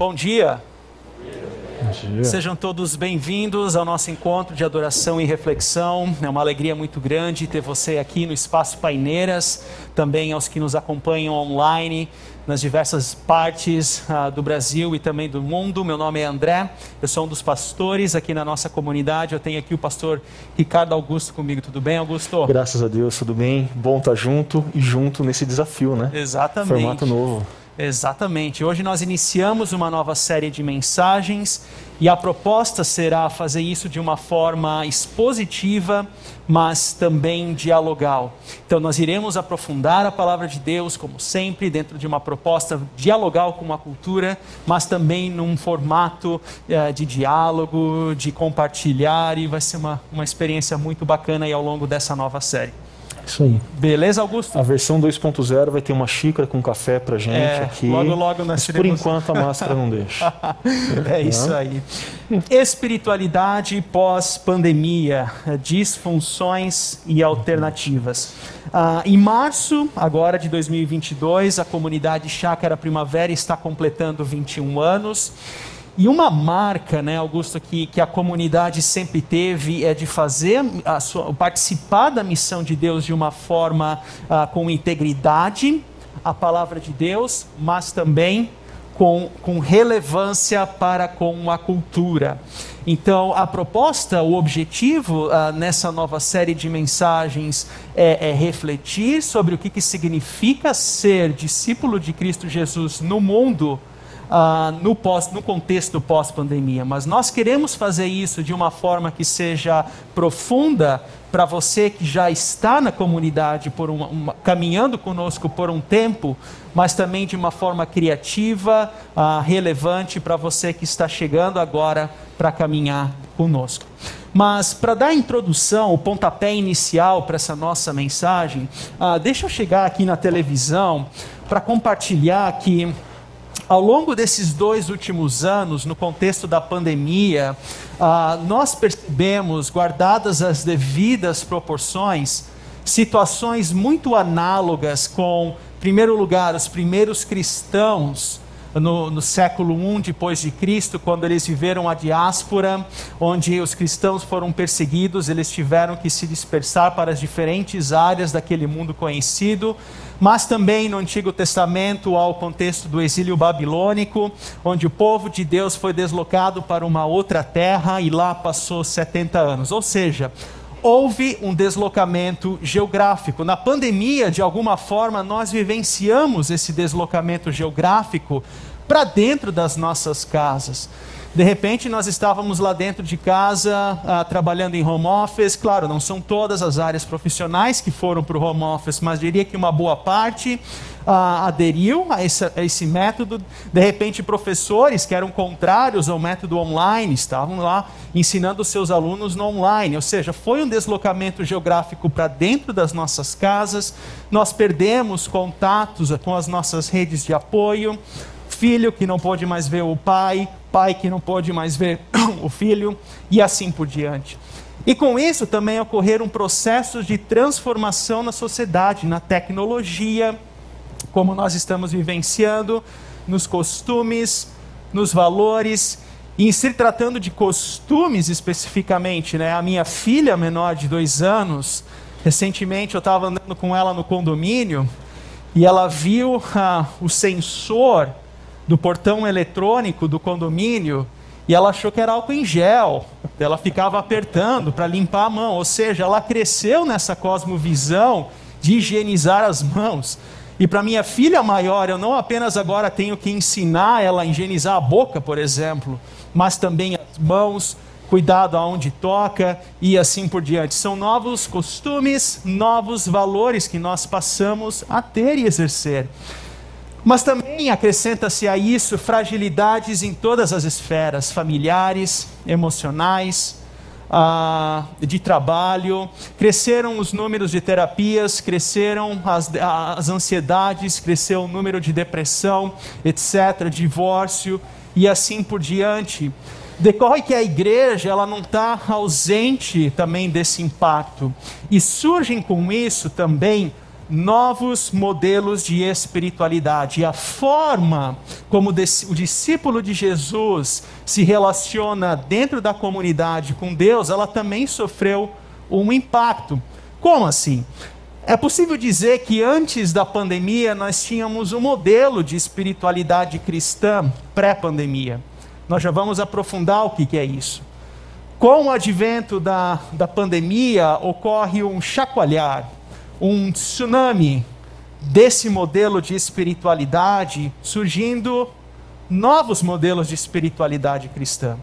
Bom dia. Bom dia. Sejam todos bem-vindos ao nosso encontro de adoração e reflexão. É uma alegria muito grande ter você aqui no Espaço Paineiras, também aos que nos acompanham online nas diversas partes uh, do Brasil e também do mundo. Meu nome é André, eu sou um dos pastores aqui na nossa comunidade. Eu tenho aqui o pastor Ricardo Augusto comigo. Tudo bem, Augusto? Graças a Deus, tudo bem. Bom estar junto e junto nesse desafio, né? Exatamente. Formato novo. Exatamente. Hoje nós iniciamos uma nova série de mensagens e a proposta será fazer isso de uma forma expositiva, mas também dialogal. Então nós iremos aprofundar a palavra de Deus, como sempre, dentro de uma proposta dialogal com a cultura, mas também num formato eh, de diálogo, de compartilhar, e vai ser uma, uma experiência muito bacana aí ao longo dessa nova série. Isso aí. Beleza, Augusto? A versão 2.0 vai ter uma xícara com café pra gente é, aqui. Logo, logo nós Mas por enquanto a máscara não deixa. é isso aí. Espiritualidade pós-pandemia, disfunções e alternativas. Ah, em março, agora de 2022, a comunidade Chácara Primavera está completando 21 anos. E uma marca, né, Augusto, que, que a comunidade sempre teve é de fazer, sua, participar da missão de Deus de uma forma uh, com integridade, a palavra de Deus, mas também com, com relevância para com a cultura. Então, a proposta, o objetivo uh, nessa nova série de mensagens é, é refletir sobre o que, que significa ser discípulo de Cristo Jesus no mundo ah, no, pós, no contexto pós-pandemia, mas nós queremos fazer isso de uma forma que seja profunda para você que já está na comunidade, por uma, uma, caminhando conosco por um tempo, mas também de uma forma criativa, ah, relevante para você que está chegando agora para caminhar conosco. Mas para dar a introdução, o pontapé inicial para essa nossa mensagem, ah, deixa eu chegar aqui na televisão para compartilhar que ao longo desses dois últimos anos, no contexto da pandemia, ah, nós percebemos, guardadas as devidas proporções, situações muito análogas com, em primeiro lugar, os primeiros cristãos no, no, século I depois de Cristo, quando eles viveram a diáspora, onde os cristãos foram perseguidos, eles tiveram que se dispersar para as diferentes áreas daquele mundo conhecido, mas também no Antigo Testamento ao contexto do exílio babilônico, onde o povo de Deus foi deslocado para uma outra terra e lá passou 70 anos. Ou seja, houve um deslocamento geográfico. Na pandemia, de alguma forma, nós vivenciamos esse deslocamento geográfico para dentro das nossas casas. De repente, nós estávamos lá dentro de casa, ah, trabalhando em home office. Claro, não são todas as áreas profissionais que foram para o home office, mas diria que uma boa parte ah, aderiu a esse, a esse, método. De repente, professores que eram contrários ao método online estavam lá ensinando seus alunos no online. Ou seja, foi um deslocamento geográfico para dentro das nossas casas. Nós perdemos contatos com as nossas redes de apoio filho que não pode mais ver o pai, pai que não pode mais ver o filho, e assim por diante. E com isso também ocorreram processos de transformação na sociedade, na tecnologia, como nós estamos vivenciando, nos costumes, nos valores. E se tratando de costumes especificamente, né, a minha filha menor de dois anos, recentemente eu estava andando com ela no condomínio e ela viu ah, o sensor do portão eletrônico do condomínio e ela achou que era álcool em gel. Ela ficava apertando para limpar a mão, ou seja, ela cresceu nessa cosmovisão de higienizar as mãos. E para minha filha maior, eu não apenas agora tenho que ensinar ela a higienizar a boca, por exemplo, mas também as mãos, cuidado aonde toca e assim por diante. São novos costumes, novos valores que nós passamos a ter e exercer. Mas também acrescenta-se a isso fragilidades em todas as esferas familiares, emocionais, ah, de trabalho. Cresceram os números de terapias, cresceram as, as ansiedades, cresceu o número de depressão, etc., divórcio e assim por diante. Decorre que a igreja ela não está ausente também desse impacto. E surgem com isso também novos modelos de espiritualidade. E a forma como o discípulo de Jesus se relaciona dentro da comunidade com Deus, ela também sofreu um impacto. Como assim? É possível dizer que antes da pandemia nós tínhamos um modelo de espiritualidade cristã pré-pandemia. Nós já vamos aprofundar o que, é isso. Com o advento da, da pandemia, ocorre um chacoalhar, um tsunami desse modelo de espiritualidade, surgindo novos modelos de espiritualidade cristã.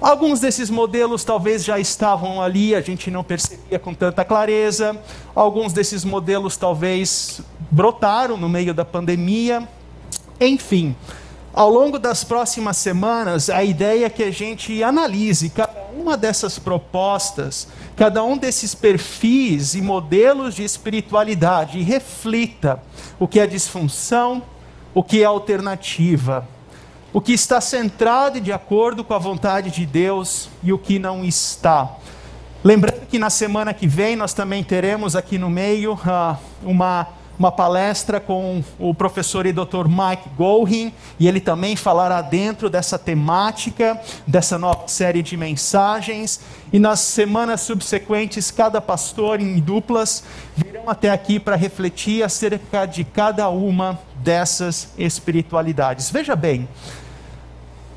Alguns desses modelos talvez já estavam ali, a gente não percebia com tanta clareza. Alguns desses modelos talvez brotaram no meio da pandemia. Enfim, ao longo das próximas semanas, a ideia é que a gente analise cada uma dessas propostas cada um desses perfis e modelos de espiritualidade e reflita o que é disfunção, o que é alternativa, o que está centrado e de acordo com a vontade de Deus e o que não está. Lembrando que na semana que vem nós também teremos aqui no meio uh, uma uma palestra com o professor e doutor Mike Golding, e ele também falará dentro dessa temática, dessa nova série de mensagens. E nas semanas subsequentes, cada pastor em duplas virão até aqui para refletir acerca de cada uma dessas espiritualidades. Veja bem,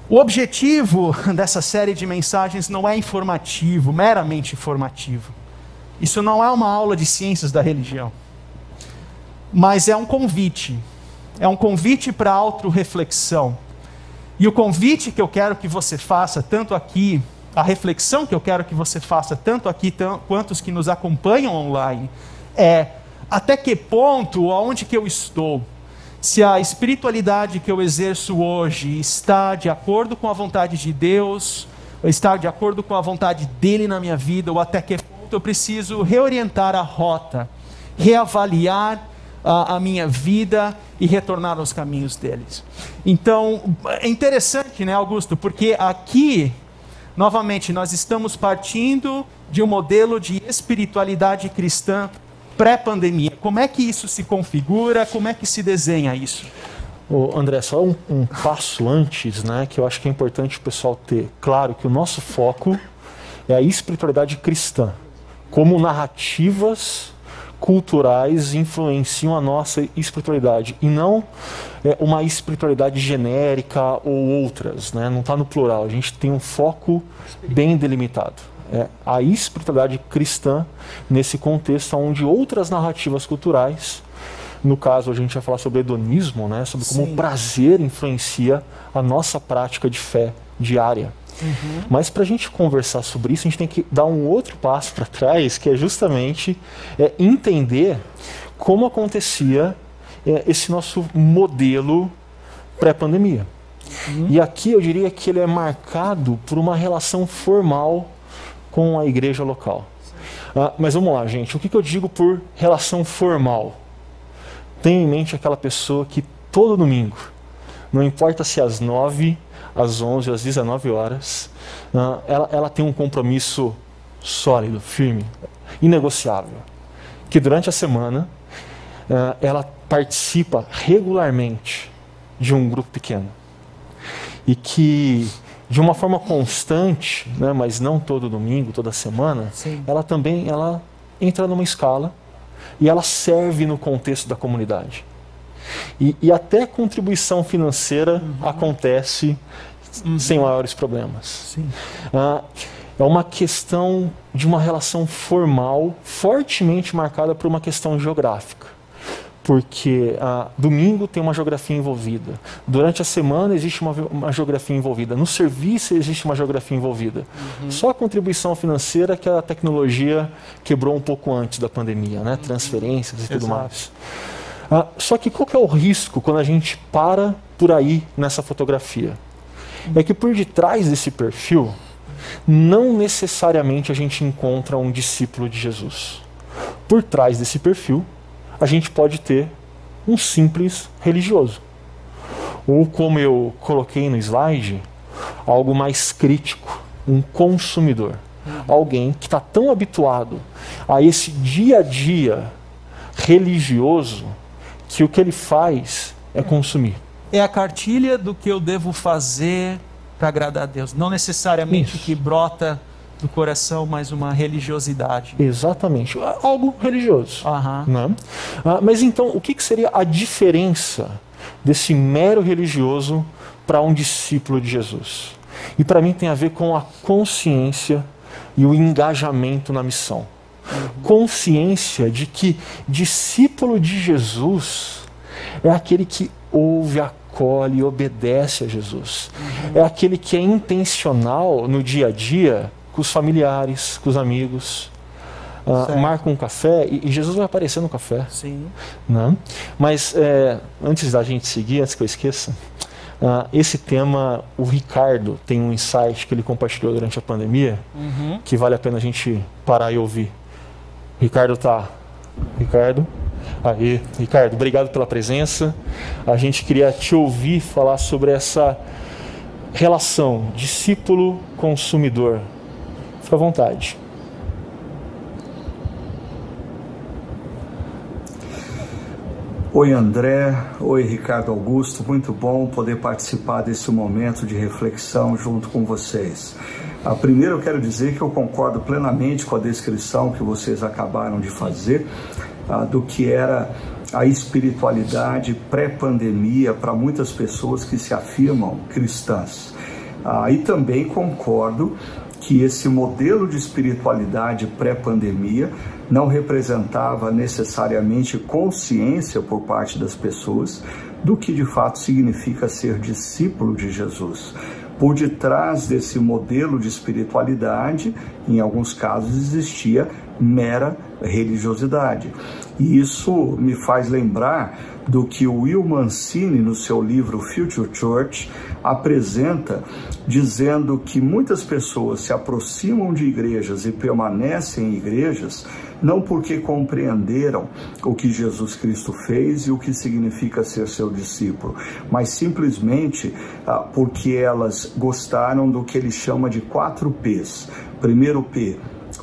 o objetivo dessa série de mensagens não é informativo, meramente informativo. Isso não é uma aula de ciências da religião mas é um convite. É um convite para auto-reflexão. E o convite que eu quero que você faça, tanto aqui, a reflexão que eu quero que você faça, tanto aqui quanto os que nos acompanham online, é até que ponto, aonde que eu estou, se a espiritualidade que eu exerço hoje está de acordo com a vontade de Deus, está de acordo com a vontade dele na minha vida, ou até que ponto eu preciso reorientar a rota, reavaliar a, a minha vida e retornar aos caminhos deles. Então, é interessante, né, Augusto? Porque aqui, novamente, nós estamos partindo de um modelo de espiritualidade cristã pré-pandemia. Como é que isso se configura? Como é que se desenha isso? Ô, André, só um, um, passo antes, né, que eu acho que é importante o pessoal ter claro que o nosso foco é a espiritualidade cristã, como narrativas culturais influenciam a nossa espiritualidade e não é, uma espiritualidade genérica ou outras, né? não está no plural, a gente tem um foco bem delimitado. É a espiritualidade cristã nesse contexto onde outras narrativas culturais, no caso a gente vai falar sobre hedonismo, né? sobre como Sim. o prazer influencia a nossa prática de fé diária. Uhum. Mas para a gente conversar sobre isso, a gente tem que dar um outro passo para trás, que é justamente é, entender como acontecia é, esse nosso modelo pré-pandemia. Uhum. E aqui eu diria que ele é marcado por uma relação formal com a igreja local. Ah, mas vamos lá, gente. O que, que eu digo por relação formal? Tenha em mente aquela pessoa que todo domingo, não importa se às nove às 11, às 19 horas, uh, ela, ela tem um compromisso sólido, firme, inegociável. Que durante a semana uh, ela participa regularmente de um grupo pequeno. E que de uma forma constante, né, mas não todo domingo, toda semana, Sim. ela também ela entra numa escala e ela serve no contexto da comunidade. E, e até contribuição financeira uhum. acontece uhum. sem maiores problemas. Ah, é uma questão de uma relação formal fortemente marcada por uma questão geográfica. Porque ah, domingo tem uma geografia envolvida, durante a semana existe uma, uma geografia envolvida, no serviço existe uma geografia envolvida. Uhum. Só a contribuição financeira que a tecnologia quebrou um pouco antes da pandemia, né? transferências e tudo Exato. mais. Ah, só que qual que é o risco quando a gente para por aí nessa fotografia? É que por detrás desse perfil, não necessariamente a gente encontra um discípulo de Jesus. Por trás desse perfil, a gente pode ter um simples religioso. Ou, como eu coloquei no slide, algo mais crítico, um consumidor. Alguém que está tão habituado a esse dia a dia religioso que o que ele faz é consumir. É a cartilha do que eu devo fazer para agradar a Deus, não necessariamente o que brota do coração, mas uma religiosidade. Exatamente, algo religioso. Uhum. Né? Ah, mas então, o que, que seria a diferença desse mero religioso para um discípulo de Jesus? E para mim tem a ver com a consciência e o engajamento na missão. Consciência de que discípulo de Jesus é aquele que ouve, acolhe e obedece a Jesus. É aquele que é intencional no dia a dia com os familiares, com os amigos. Uh, marca um café e, e, Jesus vai aparecer no café. Sim. Né? Mas é, antes da gente seguir, antes que eu esqueça, Uh, esse tema, o Ricardo tem um insight que ele compartilhou durante a pandemia uhum. que vale a pena a gente parar e ouvir. Ricardo tá. Ricardo. Aí, Ricardo, obrigado pela presença. A gente queria te ouvir falar sobre essa relação discípulo-consumidor. Fica à vontade. Oi André, oi Ricardo Augusto, muito bom poder participar desse momento de reflexão junto com vocês. Ah, primeiro eu quero dizer que eu concordo plenamente com a descrição que vocês acabaram de fazer ah, do que era a espiritualidade pré-pandemia para muitas pessoas que se afirmam cristãs. Ah, e também concordo que esse modelo de espiritualidade pré-pandemia não representava necessariamente consciência por parte das pessoas do que de fato significa ser discípulo de Jesus. Por detrás desse modelo de espiritualidade, em alguns casos existia mera religiosidade. E isso me faz lembrar do que o Will Mancini, no seu livro Future Church, apresenta, dizendo que muitas pessoas se aproximam de igrejas e permanecem em igrejas não porque compreenderam o que Jesus Cristo fez e o que significa ser seu discípulo, mas simplesmente ah, porque elas gostaram do que ele chama de quatro P's. Primeiro P,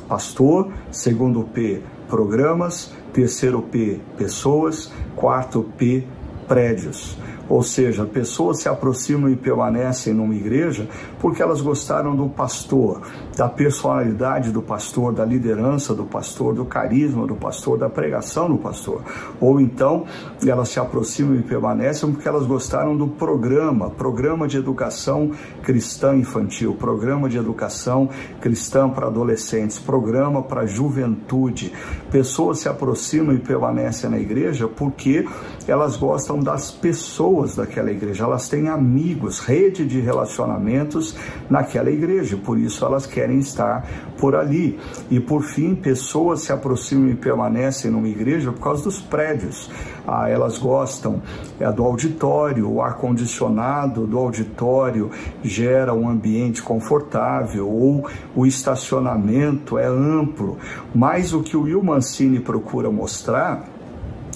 pastor, segundo P, programas, terceiro P, pessoas, quarto P, prédios. Ou seja, pessoas se aproximam e permanecem numa igreja porque elas gostaram do pastor, da personalidade do pastor, da liderança do pastor, do carisma do pastor, da pregação do pastor. Ou então elas se aproximam e permanecem porque elas gostaram do programa, programa de educação cristã infantil, programa de educação cristã para adolescentes, programa para juventude. Pessoas se aproximam e permanecem na igreja porque elas gostam das pessoas daquela igreja, elas têm amigos, rede de relacionamentos naquela igreja, por isso elas querem estar por ali. E por fim, pessoas se aproximam e permanecem numa igreja por causa dos prédios. Ah, elas gostam é, do auditório, o ar-condicionado do auditório gera um ambiente confortável, ou o estacionamento é amplo. Mas o que o Will Mancini procura mostrar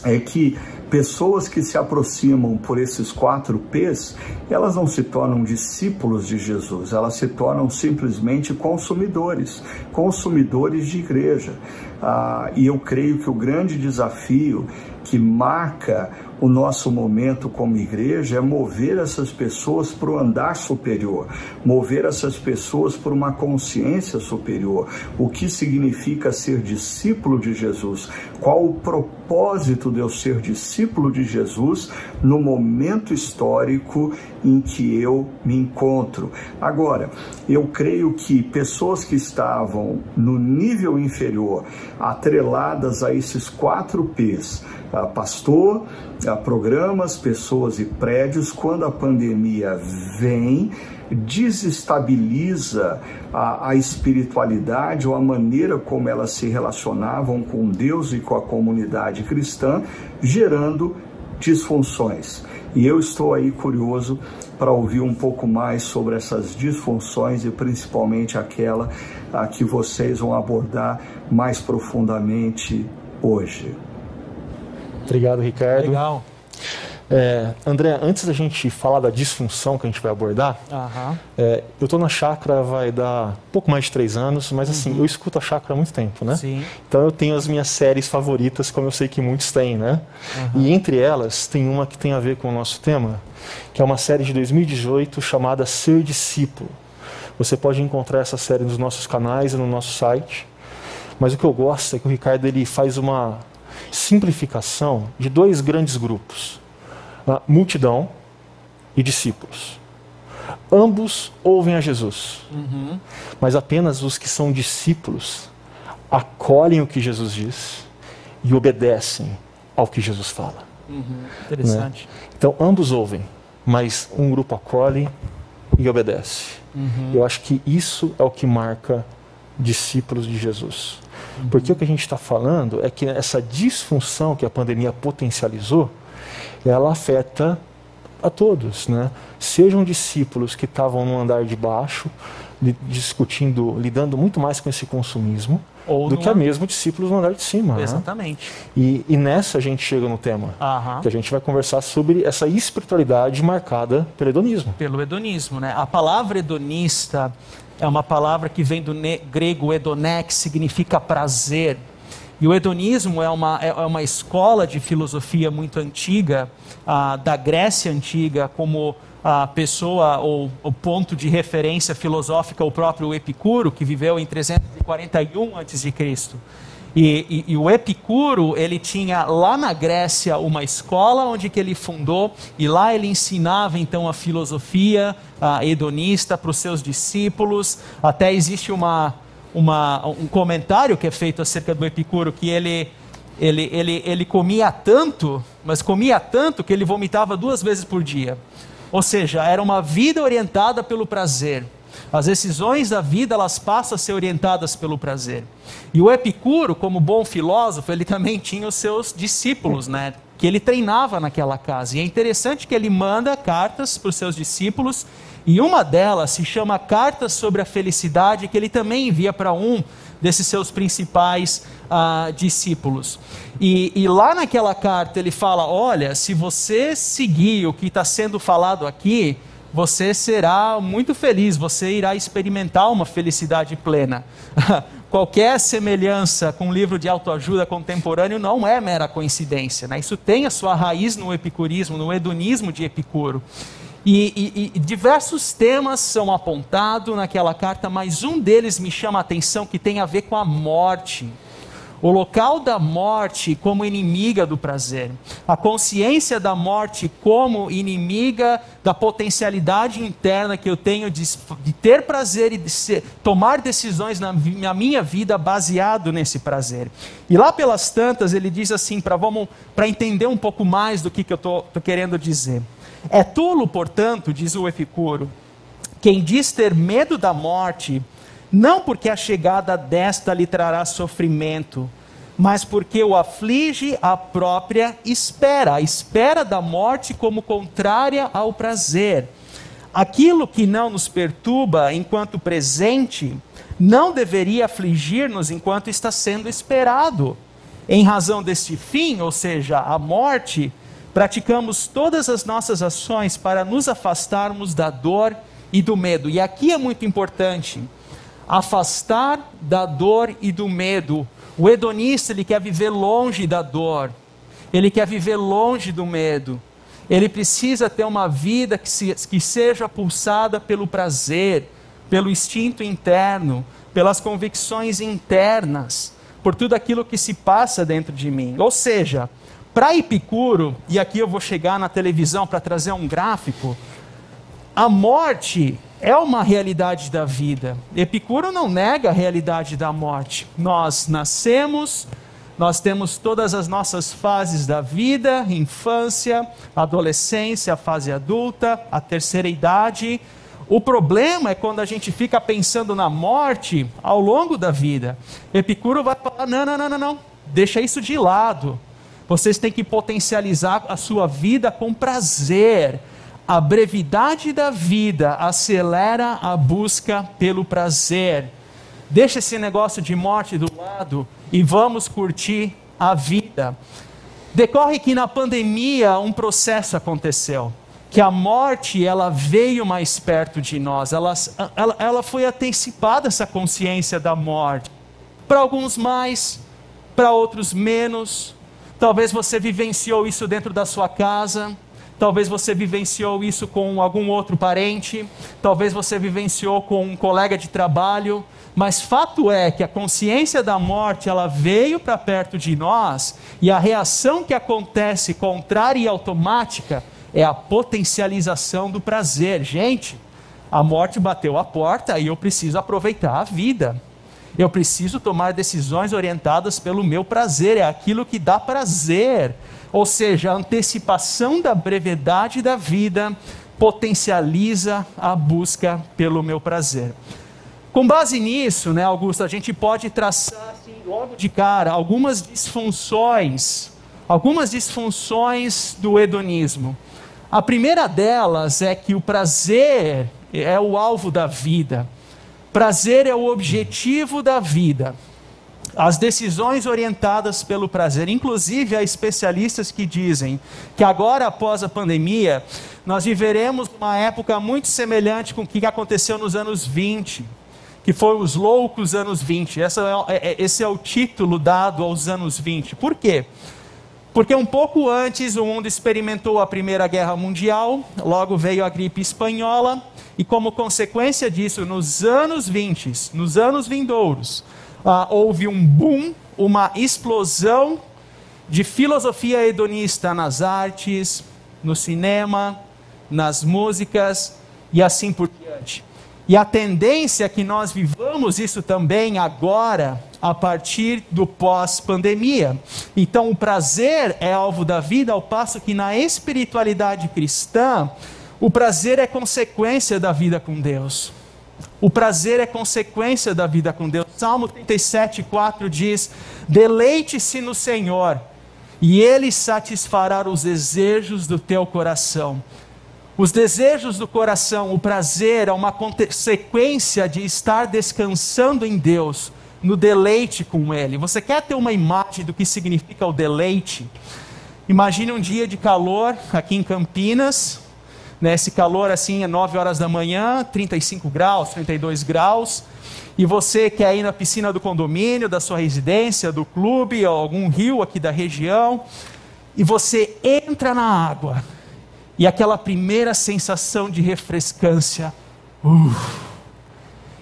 é que pessoas que se aproximam por esses quatro P's, elas não se tornam discípulos de Jesus, elas se tornam simplesmente consumidores, consumidores de igreja. Ah, e eu creio que o grande desafio que marca o nosso momento como igreja é mover essas pessoas para o andar superior, mover essas pessoas para uma consciência superior. O que significa ser discípulo de Jesus? Qual o propósito de eu ser discípulo de Jesus no momento histórico em que eu me encontro? Agora, eu creio que pessoas que estavam no nível inferior, atreladas a esses quatro P's, pastor, programas, pessoas e prédios, quando a pandemia vem, desestabiliza a, a, espiritualidade ou a maneira como elas se relacionavam com Deus e com a comunidade cristã, gerando disfunções. E eu estou aí curioso para ouvir um pouco mais sobre essas disfunções e principalmente aquela a que vocês vão abordar mais profundamente hoje. Obrigado, Ricardo. Legal. É, André, antes da gente falar da disfunção que a gente vai abordar, Aham. é, eu estou na chácara vai dar pouco mais de três anos, mas assim, eu escuto a chácara há muito tempo, né? Sim. Então eu tenho as minhas séries favoritas, como eu sei que muitos têm, né? E entre elas tem uma que tem a ver com o nosso tema, que é uma série de 2018 chamada Ser Discípulo. Você pode encontrar essa série nos nossos canais e no nosso site. Mas o que eu gosto é que o Ricardo ele faz uma simplificação de dois grandes grupos: a multidão e discípulos. Ambos ouvem a Jesus, mas apenas os que são discípulos acolhem o que Jesus diz e obedecem ao que Jesus fala. Interessante. Então, ambos ouvem, mas um grupo acolhe e obedece. Eu acho que isso é o que marca discípulos de Jesus. Porque o que a gente está falando é que essa disfunção que a pandemia potencializou, ela afeta a todos, né? Sejam discípulos que estavam no andar de baixo, discutindo, lidando muito mais com esse consumismo, Ou do que a mesmo discípulos no andar de cima. né? Exatamente. E, e nessa a gente chega no tema, Aham. que a gente vai conversar sobre essa espiritualidade marcada pelo hedonismo. Pelo hedonismo, né? A palavra hedonista é uma palavra que vem do grego hedonê, que significa prazer. E o hedonismo é uma, é é uma escola de filosofia muito antiga, ah, da Grécia antiga, como a pessoa ou o ponto de referência filosófica, o próprio Epicuro, que viveu em 341 a.C. E, e, e o Epicuro, ele tinha lá na Grécia uma escola onde que ele fundou, e lá ele ensinava então a filosofia ah, hedonista para os seus discípulos. Até existe uma, uma, um comentário que é feito acerca do Epicuro, que ele, ele, ele, ele comia tanto, mas comia tanto que ele vomitava duas vezes por dia. Ou seja, era uma vida orientada pelo prazer. As decisões da vida elas passam a ser orientadas pelo prazer. E o Epicuro, como bom filósofo, ele também tinha os seus discípulos, né? Que ele treinava naquela casa. E é interessante que ele manda cartas para os seus discípulos, e uma delas se chama Cartas sobre a Felicidade, que ele também envia para um desses seus principais ah, discípulos. E, e lá naquela carta ele fala: olha, se você seguir o que está sendo falado aqui, você será muito feliz, você irá experimentar uma felicidade plena. Qualquer semelhança com um livro de autoajuda contemporâneo não é mera coincidência. Né? Isso tem a sua raiz no epicurismo, no hedonismo de Epicuro. E, e- e diversos temas são apontados naquela carta, mas um deles me chama a atenção que tem a ver com a morte. O local da morte como inimiga do prazer. A consciência da morte como inimiga da potencialidade interna que eu tenho de, de ter prazer e de ser- tomar decisões na, na minha vida baseado nesse prazer. E lá pelas tantas ele diz assim, para entender um pouco mais do que, que eu estou querendo dizer. É tolo, portanto, diz o Epicuro, quem diz ter medo da morte, não porque a chegada desta lhe trará sofrimento, mas porque o aflige a própria espera, a espera da morte como contrária ao prazer. Aquilo que não nos perturba enquanto presente, não deveria afligir-nos enquanto está sendo esperado. Em razão deste fim, ou seja, a morte, praticamos todas as nossas ações para nos afastarmos da dor e do medo. E aqui é muito importante afastar da dor e do medo. O hedonista ele quer viver longe da dor, ele quer viver longe do medo. Ele precisa ter uma vida que, se, que seja pulsada pelo prazer, pelo instinto interno, pelas convicções internas, por tudo aquilo que se passa dentro de mim. Ou seja, para Epicuro, e aqui eu vou chegar na televisão para trazer um gráfico, a morte é uma realidade da vida. Epicuro não nega a realidade da morte. Nós nascemos, nós temos todas as nossas fases da vida: infância, adolescência, fase adulta, a terceira idade. O problema é quando a gente fica pensando na morte ao longo da vida. Epicuro vai falar: não, não, não, não, não. deixa isso de lado. Vocês têm que potencializar a sua vida com prazer. A brevidade da vida acelera a busca pelo prazer. Deixa esse negócio de morte do lado e vamos curtir a vida. Decorre que na pandemia um processo aconteceu, que a morte ela veio mais perto de nós, ela, ela, ela foi antecipada essa consciência da morte. Para alguns mais, para outros menos. Talvez você vivenciou isso dentro da sua casa, talvez você vivenciou isso com algum outro parente, talvez você vivenciou com um colega de trabalho, mas fato é que a consciência da morte ela veio para perto de nós e a reação que acontece contrária e automática é a potencialização do prazer. Gente, a morte bateu a porta e eu preciso aproveitar a vida. Eu preciso tomar decisões orientadas pelo meu prazer, é aquilo que dá prazer. Ou seja, a antecipação da brevidade da vida potencializa a busca pelo meu prazer. Com base nisso, né, Augusto, a gente pode traçar assim, logo de cara algumas disfunções, algumas disfunções do hedonismo. A primeira delas é que o prazer é o alvo da vida. Prazer é o objetivo da vida. As decisões orientadas pelo prazer, inclusive há especialistas que dizem que agora após a pandemia, nós viveremos uma época muito semelhante com o que aconteceu nos anos 20, que foram os loucos anos 20. Essa é, é, é, esse é o título dado aos anos 20. Por quê? Porque um pouco antes o mundo experimentou a Primeira Guerra Mundial, logo veio a gripe espanhola, e como consequência disso, nos anos 20, nos anos vindouros, ah, houve um boom, uma explosão de filosofia hedonista nas artes, no cinema, nas músicas e assim por diante. E a tendência é que nós vivamos isso também agora, a partir do pós-pandemia. Então, o prazer é alvo da vida, ao passo que na espiritualidade cristã, o prazer é consequência da vida com Deus. O prazer é consequência da vida com Deus. Salmo 37, 4 diz: Deleite-se no Senhor, e Ele satisfará os desejos do teu coração. Os desejos do coração, o prazer é uma consequência de estar descansando em Deus, no deleite com Ele. Você quer ter uma imagem do que significa o deleite? Imagine um dia de calor aqui em Campinas, né, esse calor assim é 9 horas da manhã, 35 graus, 32 graus, e você quer ir na piscina do condomínio, da sua residência, do clube, ou algum rio aqui da região, e você entra na água e aquela primeira sensação de refrescância,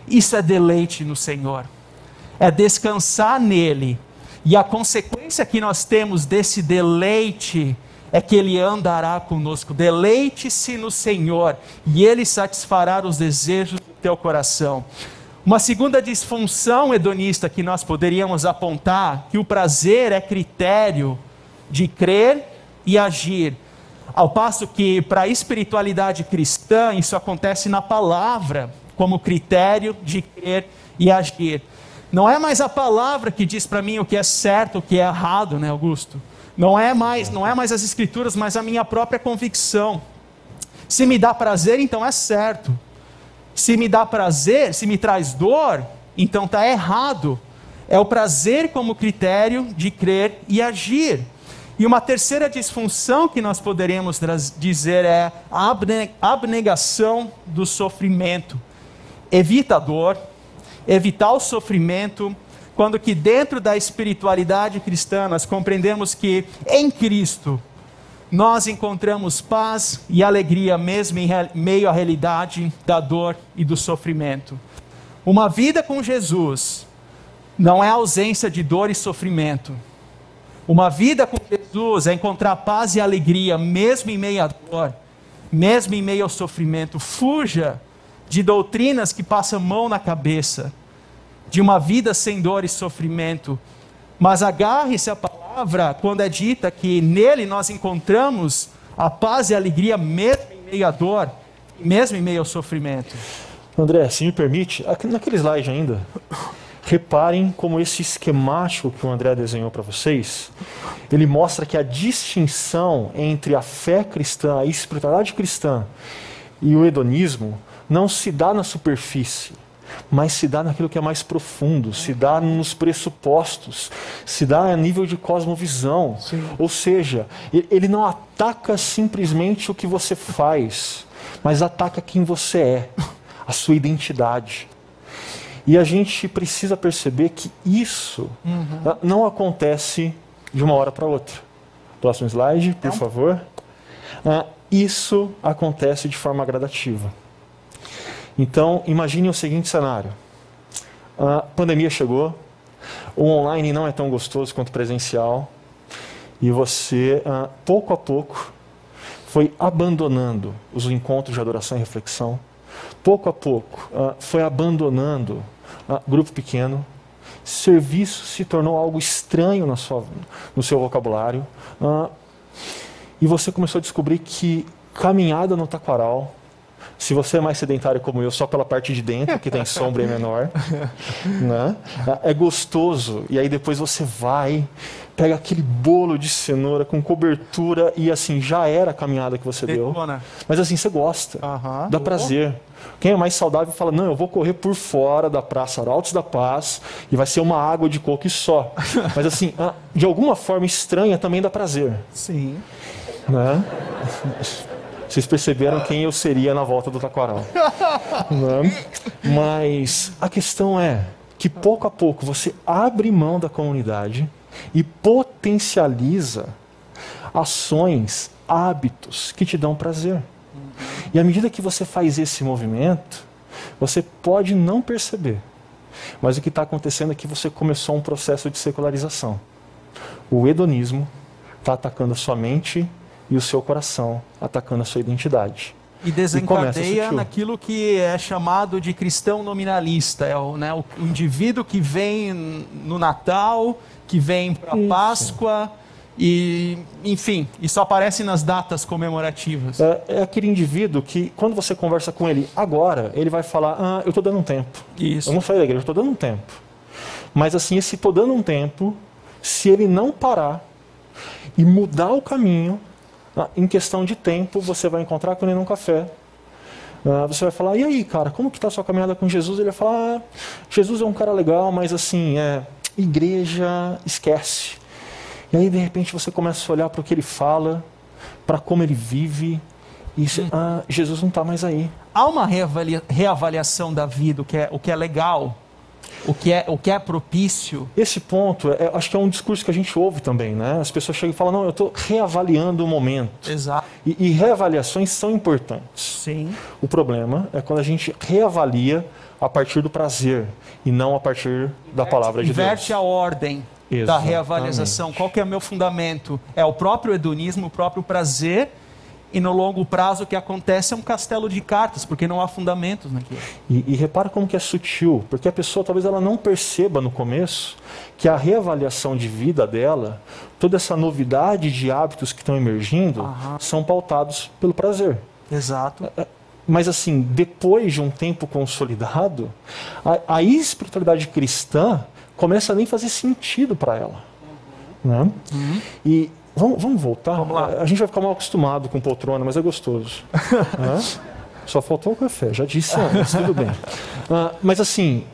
isso é deleite no Senhor, é descansar nele. E a consequência que nós temos desse deleite é que ele andará conosco. Deleite-se no Senhor e ele satisfará os desejos do teu coração. Uma segunda disfunção hedonista que nós poderíamos apontar, que o prazer é critério de crer e agir ao passo que, para a espiritualidade cristã, isso acontece na palavra, como critério de crer e agir. Não é mais a palavra que diz para mim o que é certo, o que é errado, né, Augusto? Não é mais, não é mais as escrituras, mas a minha própria convicção. Se me dá prazer, então é certo. Se me dá prazer, se me traz dor, então está errado. É o prazer como critério de crer e agir. E uma terceira disfunção que nós poderíamos dizer é a abnegação do sofrimento. Evita a dor, evitar o sofrimento, quando que dentro da espiritualidade cristã nós compreendemos que em Cristo nós encontramos paz e alegria mesmo em meio à realidade da dor e do sofrimento. Uma vida com Jesus não é ausência de dor e sofrimento, uma vida com Jesus é encontrar paz e alegria, mesmo em meio à dor, mesmo em meio ao sofrimento. Fuja de doutrinas que passam mão na cabeça, de uma vida sem dor e sofrimento. Mas agarre-se à palavra quando é dita que nele nós encontramos a paz e a alegria, mesmo em meio à dor, mesmo em meio ao sofrimento. André, se me permite, naquele slide ainda, Reparem como esse esquemático que o André desenhou para vocês, ele mostra que a distinção entre a fé cristã, a espiritualidade cristã e o hedonismo não se dá na superfície. Mas se dá naquilo que é mais profundo, se dá nos pressupostos, se dá a nível de cosmovisão. Sim. Ou seja, ele não ataca simplesmente o que você faz, mas ataca quem você é, a sua identidade. E a gente precisa perceber que isso uhum. não acontece de uma hora para outra. Próximo slide, por então... favor. Uh, isso acontece de forma gradativa. Então, imagine o seguinte cenário: a pandemia chegou, o online não é tão gostoso quanto presencial, e você, uh, pouco a pouco, foi abandonando os encontros de adoração e reflexão, pouco a pouco, uh, foi abandonando uh, grupo pequeno, serviço se tornou algo estranho na sua, no seu vocabulário, e você começou a descobrir que caminhada no taquaral, se você é mais sedentário como eu, só pela parte de dentro, que tem sombra e menor, né? é gostoso. E aí depois você vai, pega aquele bolo de cenoura com cobertura e assim, já era a caminhada que você deu. Mas assim, você gosta, dá prazer. Quem é mais saudável fala, não, eu vou correr por fora da Praça Arautos da Paz e vai ser uma água de coco e só. Mas assim, ah, de alguma forma estranha também dá prazer. Sim. Né? Vocês perceberam quem eu seria na volta do Taquaral. Né? Mas a questão é que pouco a pouco você abre mão da comunidade e potencializa ações, hábitos que te dão prazer. E à medida que você faz esse movimento, você pode não perceber, mas o que está acontecendo é que você começou um processo de secularização. O hedonismo está atacando a sua mente e o seu coração, atacando a sua identidade. E desencadeia e naquilo que é chamado de cristão nominalista, é o, né, o indivíduo que vem no Natal, que vem para a Páscoa e, enfim, isso aparece nas datas comemorativas. É, é, aquele indivíduo que, quando você conversa com ele agora, ele vai falar: Ah, eu estou dando um tempo. Isso. Eu não saí da igreja, eu estou dando um tempo. Mas assim, esse estou dando um tempo, se ele não parar e mudar o caminho, em questão de tempo, você vai encontrar com ele num café. Ah, você vai falar, e aí, cara, como que está a sua caminhada com Jesus? Ele vai falar, ah, Jesus é um cara legal, mas assim, é, igreja, esquece. E aí, de repente, você começa a olhar para o que ele fala, para como ele vive, e hum. ah, Jesus não está mais aí. Há uma reavaliação da vida, o que é, o que é legal, o que é, o que é propício. Esse ponto, é, acho que é um discurso que a gente ouve também, né? As pessoas chegam e falam, não, eu estou reavaliando o momento. Exato. E, e, reavaliações são importantes. Sim. O problema é quando a gente reavalia a partir do prazer e não a partir da palavra de Deus. Inverte a ordem Exatamente. da reavaliação. Qual que é o meu fundamento? É o próprio hedonismo, o próprio prazer e no longo prazo o que acontece é um castelo de cartas, porque não há fundamentos naquilo. E, e repara como que é sutil, porque a pessoa talvez ela não perceba no começo que a reavaliação de vida dela, toda essa novidade de hábitos que estão emergindo, Aham. são pautados pelo prazer. Exato. É, é, mas assim, depois de um tempo consolidado, a, a espiritualidade cristã começa a nem fazer sentido para ela. Né? Uhum. E Vamos, vamos voltar? Vamos lá. A gente vai ficar mal acostumado com poltrona, mas é gostoso. Só faltou o café, já disse antes, tudo bem. Uh, mas assim,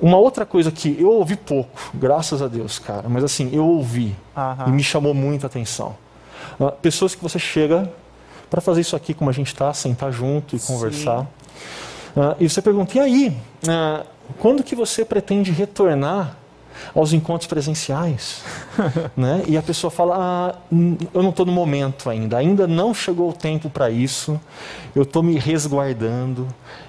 uma outra coisa que eu ouvi pouco, graças a Deus, cara, mas assim, eu ouvi e me chamou muita atenção. Uh, pessoas que você chega para fazer isso aqui como a gente está, sentar junto e conversar. Uh, e você pergunta, e aí, quando que você pretende retornar aos encontros presenciais. né? E a pessoa fala: ah, eu não estou no momento ainda, ainda não chegou o tempo para isso, eu estou me resguardando,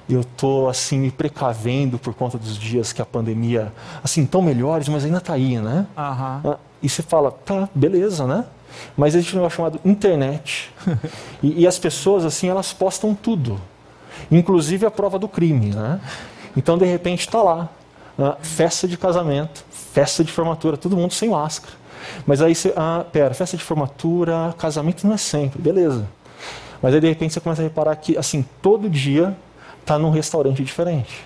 eu estou assim, me precavendo por conta dos dias que a pandemia, assim, tão melhores, mas ainda está aí, né? Uhum. E você fala: tá, beleza, né? Mas existe um negócio chamado internet. e, e as pessoas, assim, elas postam tudo. Inclusive a prova do crime, né? Então, de repente, está lá. Uh, festa de casamento, festa de formatura, todo mundo sem máscara. Mas aí você, ah, pera, festa de formatura, casamento não é sempre, beleza. Mas aí de repente você começa a reparar que, assim, todo dia está num restaurante diferente.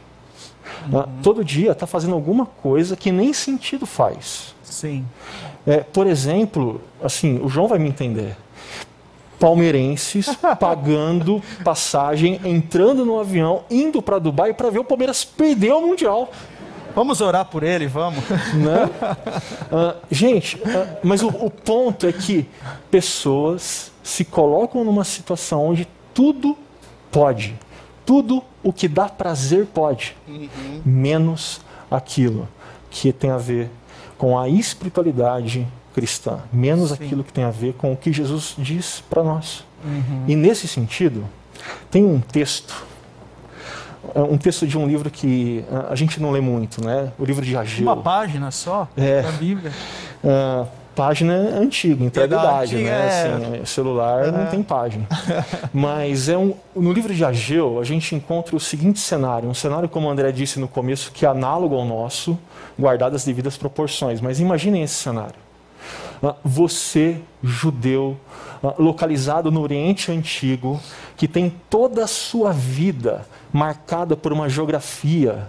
Ah, uhum. todo dia está fazendo alguma coisa que nem sentido faz. Sim. É, por exemplo, assim, o João vai me entender. palmeirenses pagando passagem, entrando no avião, indo para Dubai para ver o Palmeiras perder o Mundial. Vamos orar por ele, vamos. Né? Uh, gente, uh, mas o, o ponto é que pessoas se colocam numa situação onde tudo pode. Tudo o que dá prazer pode, uhum. menos aquilo que tem a ver com a espiritualidade cristã, menos Sim. aquilo que tem a ver com o que Jesus diz para nós. Uhum. E nesse sentido, tem um texto, um texto de um livro que a gente não lê muito, né? O livro de Ageu. Uma página só é, da Bíblia. Uh, página antiga, entrega né? É... Assim, celular não tem página. Mas é um, no livro de Ageu, a gente encontra o seguinte cenário, um cenário, como o André disse no começo, que é análogo ao nosso, guardado as devidas proporções. Mas imaginem esse cenário. Ah, você, judeu, ah, localizado no Oriente Antigo, que tem toda a sua vida marcada por uma geografia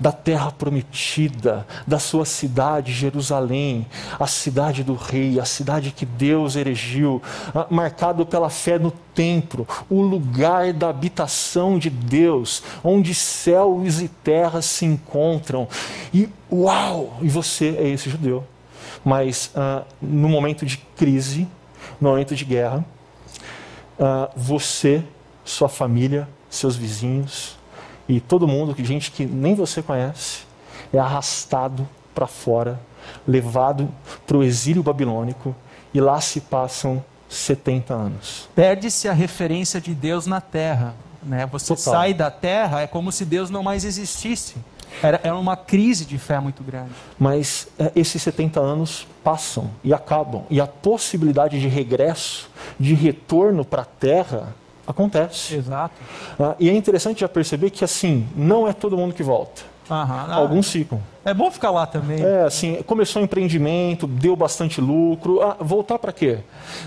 da terra prometida, da sua cidade, Jerusalém, a cidade do rei, a cidade que Deus erigiu, ah, marcado pela fé no templo, o lugar da habitação de Deus, onde céus e terra se encontram. E uau! E você é esse judeu mas uh, no momento de crise, no momento de guerra, uh, você, sua família, seus vizinhos e todo mundo, gente que nem você conhece, é arrastado para fora, levado para o exílio babilônico e lá se passam 70 anos. Perde-se a referência de Deus na terra. Né? Você Total. sai da terra, é como se Deus não mais existisse. Era, era uma crise de fé muito grande. Mas é, esses 70 anos passam e acabam. E a possibilidade de regresso, de retorno para a terra, acontece. Exato. Ah, e é interessante já perceber que, assim, não é todo mundo que volta. Aham, Alguns ficam. É bom ficar lá também. É, assim, começou o empreendimento, deu bastante lucro. Ah, voltar para quê?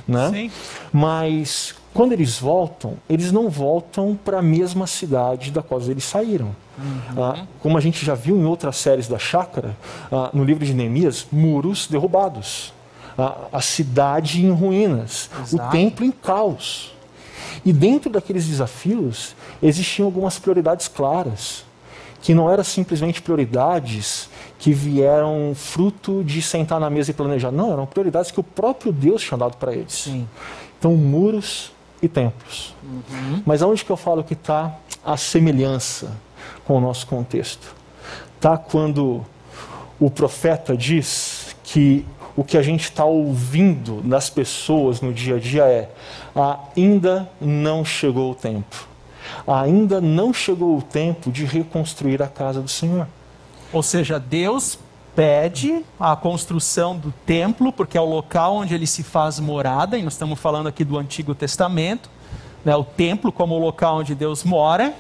Né? Sim. Mas quando eles voltam, eles não voltam para a mesma cidade da qual eles saíram. Uhum. Ah, como a gente já viu em outras séries da Chácara, ah, no livro de Neemias, muros derrubados, ah, a cidade em ruínas, Exato. o templo em caos. E dentro daqueles desafios existiam algumas prioridades claras, que não eram simplesmente prioridades que vieram fruto de sentar na mesa e planejar. Não, eram prioridades que o próprio Deus tinha dado para eles. Sim. Então, muros e templos. Uhum. Mas aonde que eu falo que está a semelhança com o nosso contexto? Está quando o profeta diz que o que a gente está ouvindo das pessoas no dia a dia é: ainda não chegou o tempo. Ainda não chegou o tempo de reconstruir a casa do Senhor. Ou seja, Deus pede a construção do templo, porque é o local onde ele se faz morada, e nós estamos falando aqui do Antigo Testamento, né, o templo como o local onde Deus mora,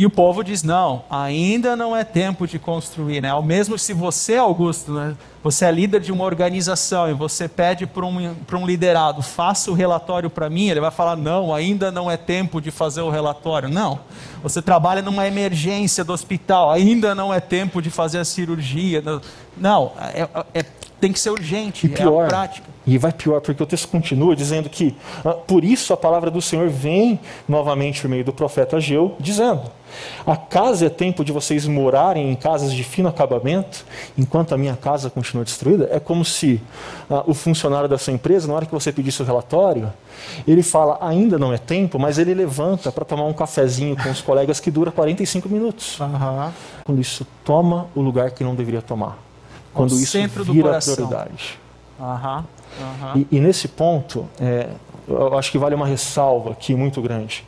e o povo diz: não, ainda não é tempo de construir. Né? Ao mesmo se você, Augusto, né, você é líder de uma organização e você pede para um, um liderado, faça o relatório para mim, ele vai falar: não, ainda não é tempo de fazer o relatório. Não. Você trabalha numa emergência do hospital, ainda não é tempo de fazer a cirurgia. Não, é, é, tem que ser urgente, e pior, é a prática. E vai pior, porque o texto continua dizendo que, ah, por isso a palavra do Senhor vem novamente por meio do profeta Ageu, dizendo: Acaso é tempo de vocês morarem em casas de fino acabamento, enquanto a minha casa continua destruída? É como se ah, o funcionário da sua empresa, na hora que você pedisse o relatório, ele fala, ainda não é tempo, mas ele levanta para tomar um cafezinho com os colegas que dura 45 minutos. Uhum. Quando isso toma o lugar que não deveria tomar. Quando isso vira prioridade. Uhum. Uhum. E, e, nesse ponto, é, eu acho que vale uma ressalva aqui muito grande.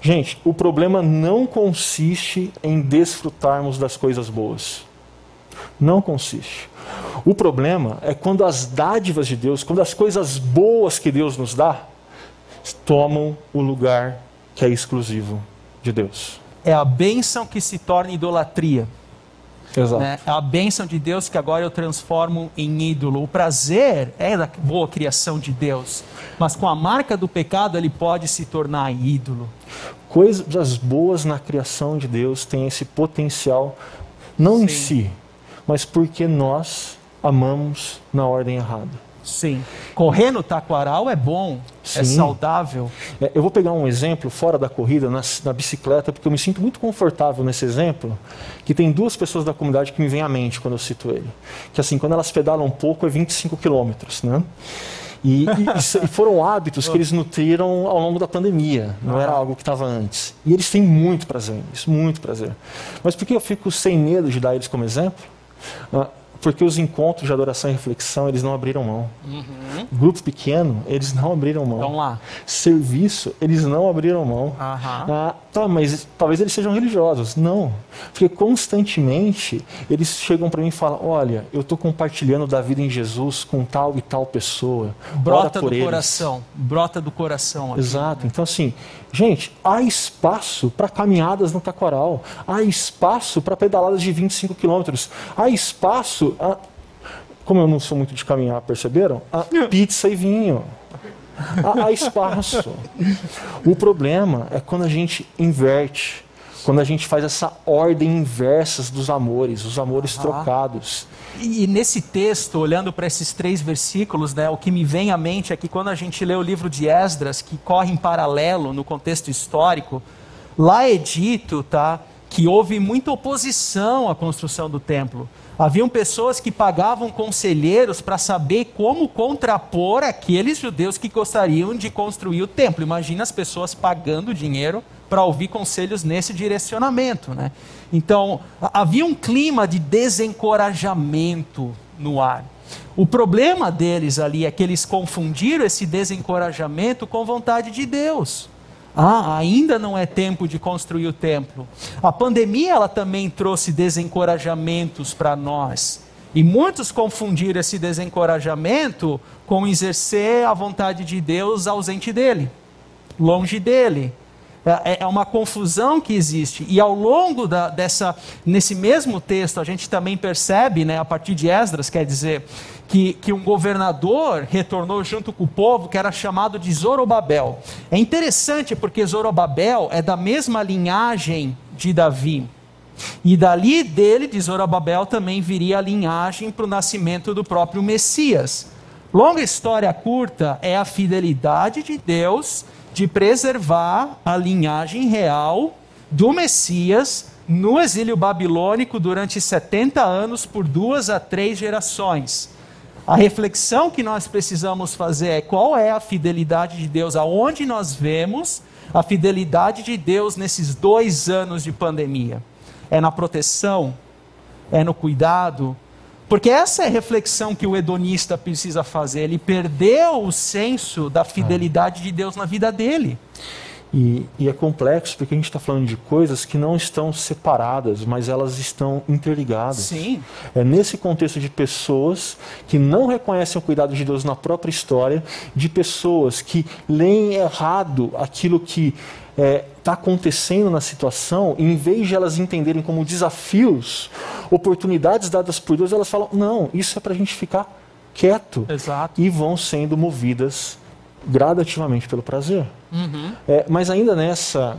Gente, o problema não consiste em desfrutarmos das coisas boas. Não consiste. O problema é quando as dádivas de Deus, quando as coisas boas que Deus nos dá, tomam o lugar que é exclusivo de Deus. É a bênção que se torna idolatria. Exato. Né? É a bênção de Deus que agora eu transformo em ídolo. O prazer é da boa criação de Deus, mas com a marca do pecado ele pode se tornar ídolo. Coisas boas na criação de Deus têm esse potencial, não Sim. em si, mas porque nós amamos na ordem errada. Sim. Correr no taquaral é bom, é Sim. saudável. É, eu vou pegar um exemplo fora da corrida, na, na bicicleta, porque eu me sinto muito confortável nesse exemplo, que tem duas pessoas da comunidade que me vêm à mente quando eu cito ele. Que assim, quando elas pedalam um pouco é 25 quilômetros, né? E, e- e foram hábitos que eles nutriram ao longo da pandemia, não era algo que estava antes. E eles têm muito prazer nisso, muito prazer. Mas por que eu fico sem medo de dar eles como exemplo? Ah, porque os encontros de adoração e reflexão, eles não abriram mão. Grupo pequeno, eles não abriram mão. Vamos lá. Serviço, eles não abriram mão. Aham. Ah, tá, mas talvez eles sejam religiosos. Não. Porque constantemente eles chegam para mim e falam: Olha, eu estou compartilhando da vida em Jesus com tal e tal pessoa. Brota do eles. coração. Brota do coração. aqui. Exato. Então, assim, gente, há espaço para caminhadas no Taquaral, há espaço para pedaladas de 25 quilômetros, há espaço. a- Como eu não sou muito de caminhar, perceberam? Há pizza e vinho. Há, há espaço. O problema é quando a gente inverte, quando a gente faz essa ordem inversa dos amores, os amores trocados. E, e nesse texto, olhando para esses três versículos, né, o que me vem à mente é que quando a gente lê o livro de Esdras, que corre em paralelo no contexto histórico, lá é dito tá, que houve muita oposição à construção do templo. Haviam pessoas que pagavam conselheiros para saber como contrapor aqueles judeus que gostariam de construir o templo. Imagina as pessoas pagando dinheiro para ouvir conselhos nesse direcionamento. Né? Então, ha- havia um clima de desencorajamento no ar. O problema deles ali é que eles confundiram esse desencorajamento com vontade de Deus. Ah, ainda não é tempo de construir o templo. A pandemia ela também trouxe desencorajamentos para nós. E muitos confundiram esse desencorajamento com exercer a vontade de Deus ausente dele, longe dele. É, é uma confusão que existe. E ao longo da, dessa, nesse mesmo texto, a gente também percebe, né, a partir de Esdras, quer dizer, que, que um governador retornou junto com o povo, que era chamado de Zorobabel. É interessante porque Zorobabel é da mesma linhagem de Davi. E dali dele, de Zorobabel, também viria a linhagem para o nascimento do próprio Messias. Longa história curta é a fidelidade de Deus de preservar a linhagem real do Messias no exílio babilônico durante 70 anos por duas a três gerações. A reflexão que nós precisamos fazer é qual é a fidelidade de Deus, aonde nós vemos a fidelidade de Deus nesses dois anos de pandemia. É na proteção? É no cuidado? Porque essa é a reflexão que o hedonista precisa fazer. Ele perdeu o senso da fidelidade de Deus na vida dele. E, e é complexo porque a gente está falando de coisas que não estão separadas, mas elas estão interligadas. Sim. É nesse contexto de pessoas que não reconhecem o cuidado de Deus na própria história, de pessoas que leem errado aquilo que está acontecendo na situação, e em vez de elas entenderem como desafios, oportunidades dadas por Deus, elas falam: não, isso é para a gente ficar quieto. Exato. E vão sendo movidas gradativamente pelo prazer. É, mas ainda nessa.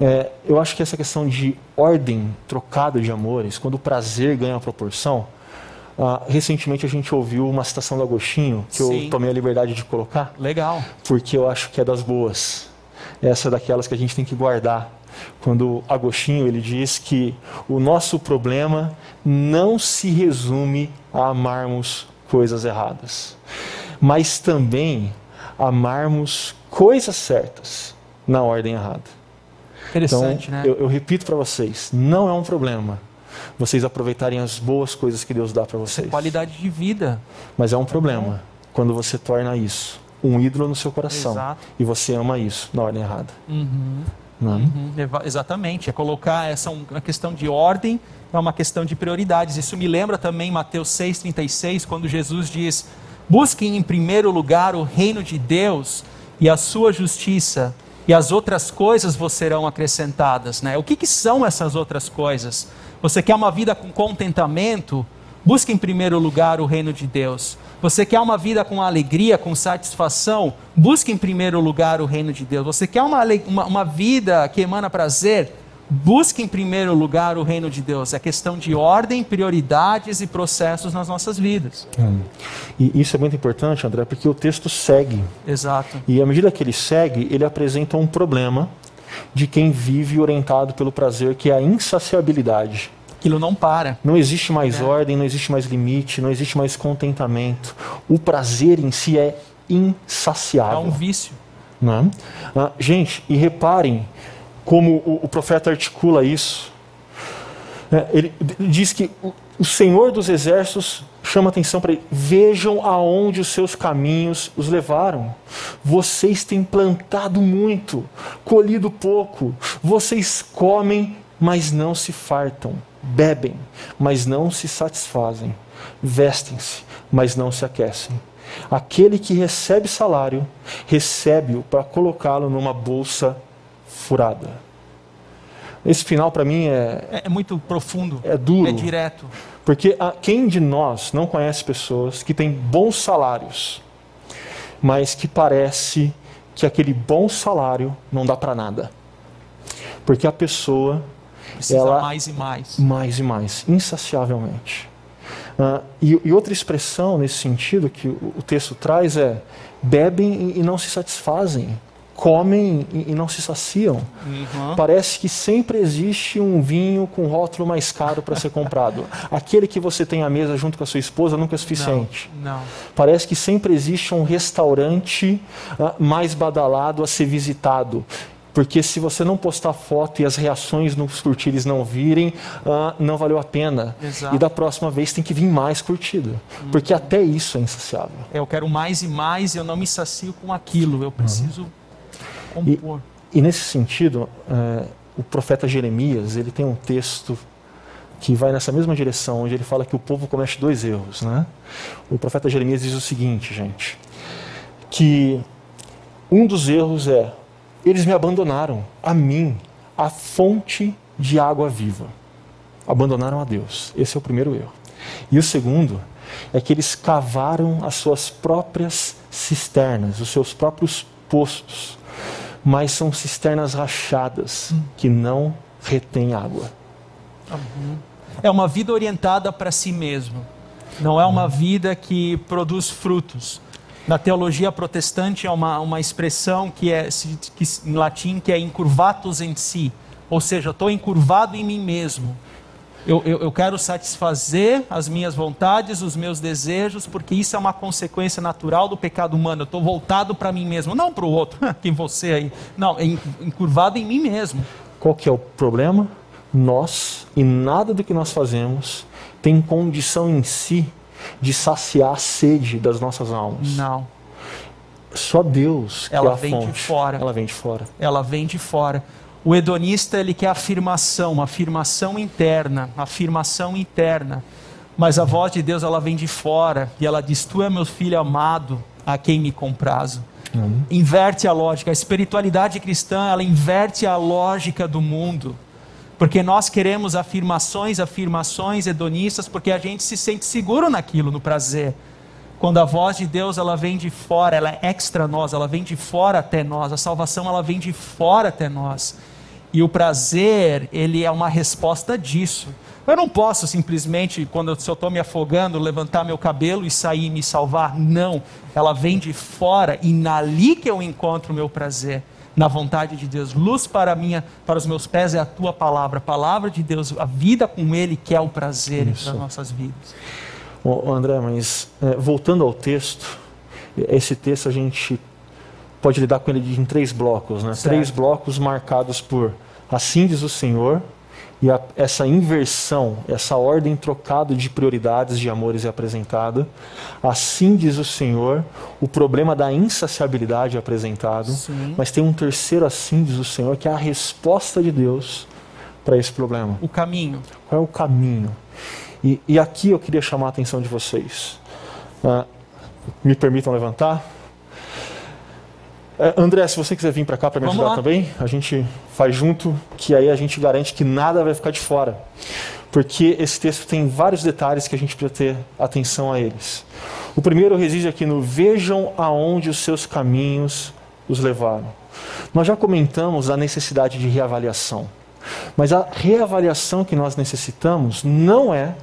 é, eu acho que essa questão de ordem trocada de amores, quando o prazer ganha proporção. ah, recentemente a gente ouviu uma citação do Agostinho, que Sim. eu tomei a liberdade de colocar, Legal. porque eu acho que é das boas. Essa é daquelas que a gente tem que guardar. Quando Agostinho ele diz que o nosso problema não se resume a amarmos coisas erradas, mas também amarmos coisas certas na ordem errada. Então, Interessante, né? eu, eu repito para vocês, não é um problema vocês aproveitarem as boas coisas que Deus dá para vocês. Qualidade de vida. Mas é um problema quando você torna isso um ídolo no seu coração Exato. e você ama isso na ordem errada. Uhum. Não é? Uhum, exatamente, é colocar essa um- uma questão de ordem, é uma questão de prioridades. Isso me lembra também Mateus 6,36, quando Jesus diz: Busquem em primeiro lugar o reino de Deus e a sua justiça, e as outras coisas vos serão acrescentadas. Né? O que, que são essas outras coisas? Você quer uma vida com contentamento? Busque em primeiro lugar o reino de Deus. Você quer uma vida com alegria, com satisfação? Busque em primeiro lugar o reino de Deus. Você quer uma, uma, uma vida que emana prazer? Busque em primeiro lugar o reino de Deus. É questão de ordem, prioridades e processos nas nossas vidas. Hum. E isso é muito importante, André, porque o texto segue. Exato. E à medida que ele segue, ele apresenta um problema de quem vive orientado pelo prazer, que é a insaciabilidade. Aquilo não para. Não existe mais é. ordem, não existe mais limite, não existe mais contentamento. O prazer em si é insaciável. É um vício. Né? Ah, gente, e reparem como o, o profeta articula isso. É, ele diz que o, o Senhor dos Exércitos chama atenção para ele: vejam aonde os seus caminhos os levaram. Vocês têm plantado muito, colhido pouco. Vocês comem, mas não se fartam. Bebem, mas não se satisfazem. Vestem-se, mas não se aquecem. Aquele que recebe salário, recebe-o para colocá-lo numa bolsa furada. Esse final para mim é, é, é muito profundo, é duro, é direto. Porque a, quem de nós não conhece pessoas que têm bons salários, mas que parece que aquele bom salário não dá para nada? Porque a pessoa precisa ela, mais e mais, mais e mais, insaciavelmente. Uh, e, e, outra expressão nesse sentido que o, o texto traz é: bebem e, e não se satisfazem comem e não se saciam. Uhum. Parece que sempre existe um vinho com rótulo mais caro para ser comprado. Aquele que você tem à mesa junto com a sua esposa nunca é suficiente. Não, não. Parece que sempre existe um restaurante uh, mais badalado a ser visitado. Porque se você não postar foto e as reações nos curtires não virem, uh, não valeu a pena. Exato. E da próxima vez tem que vir mais curtida. Uhum. Porque até isso é insaciável. É, eu quero mais e mais e eu não me sacio com aquilo. Eu preciso uhum compor. E, e nesse sentido, é, o profeta Jeremias ele tem um texto que vai nessa mesma direção, onde ele fala que o povo comete dois erros. Né? O profeta Jeremias diz o seguinte, gente, que um dos erros é eles me abandonaram, a mim, a fonte de água viva. Abandonaram a Deus. Esse é o primeiro erro. E o segundo é que eles cavaram as suas próprias cisternas, os seus próprios poços mas são cisternas rachadas que não retêm água. É uma vida orientada para si mesmo. Não é uma vida que produz frutos. Na teologia protestante é uma, uma expressão que é que, em latim que é incurvatus em si, ou seja, estou encurvado em mim mesmo. Eu, eu, eu, quero satisfazer as minhas vontades, os meus desejos, porque isso é uma consequência natural do pecado humano. Eu estou voltado para mim mesmo, não para o outro, quem você aí. Não, é encurvado em mim mesmo. Qual que é o problema? Nós, e nada do que nós fazemos, tem condição em si de saciar a sede das nossas almas. Não. Só Deus Ela é a vem fonte. de fora. Ela vem de fora. Ela vem de fora. O hedonista ele quer afirmação, afirmação interna, afirmação interna. Mas a voz de Deus ela vem de fora e ela diz: Tu é meu filho amado, a quem me comprazo. Uhum. Inverte a lógica. A espiritualidade cristã ela inverte a lógica do mundo. Porque nós queremos afirmações, afirmações hedonistas, porque a gente se sente seguro naquilo, no prazer. Quando a voz de Deus ela vem de fora, ela é extra nós, ela vem de fora até nós. A salvação ela vem de fora até nós. E o prazer, ele é uma resposta disso. Eu não posso simplesmente, quando eu estou me afogando, levantar meu cabelo e sair e me salvar. Não. Ela vem de fora e nali que eu encontro o meu prazer. Na vontade de Deus. Luz para minha, para os meus pés é a tua palavra. Palavra de Deus, a vida com Ele que é o prazer Isso. das nossas vidas. Oh, André, mas é, voltando ao texto, esse texto a gente pode lidar com ele em três blocos, né? Três blocos marcados por Assim diz o Senhor, e a, essa inversão, essa ordem trocada de prioridades de amores é apresentada. Assim diz o Senhor, o problema da insaciabilidade é apresentado. Sim. Mas tem um terceiro assim diz o Senhor, que é a resposta de Deus para esse problema. O caminho. Qual é o caminho? E, e aqui eu queria chamar a atenção de vocês. Uh, me permitam levantar? É, André, se você quiser vir para cá para me Vamos ajudar lá. também, a gente faz junto, que aí a gente garante que nada vai ficar de fora. Porque esse texto tem vários detalhes que a gente precisa ter atenção a eles. O primeiro reside aqui no vejam aonde os seus caminhos os levaram. Nós já comentamos a necessidade de reavaliação. Mas a reavaliação que nós necessitamos não é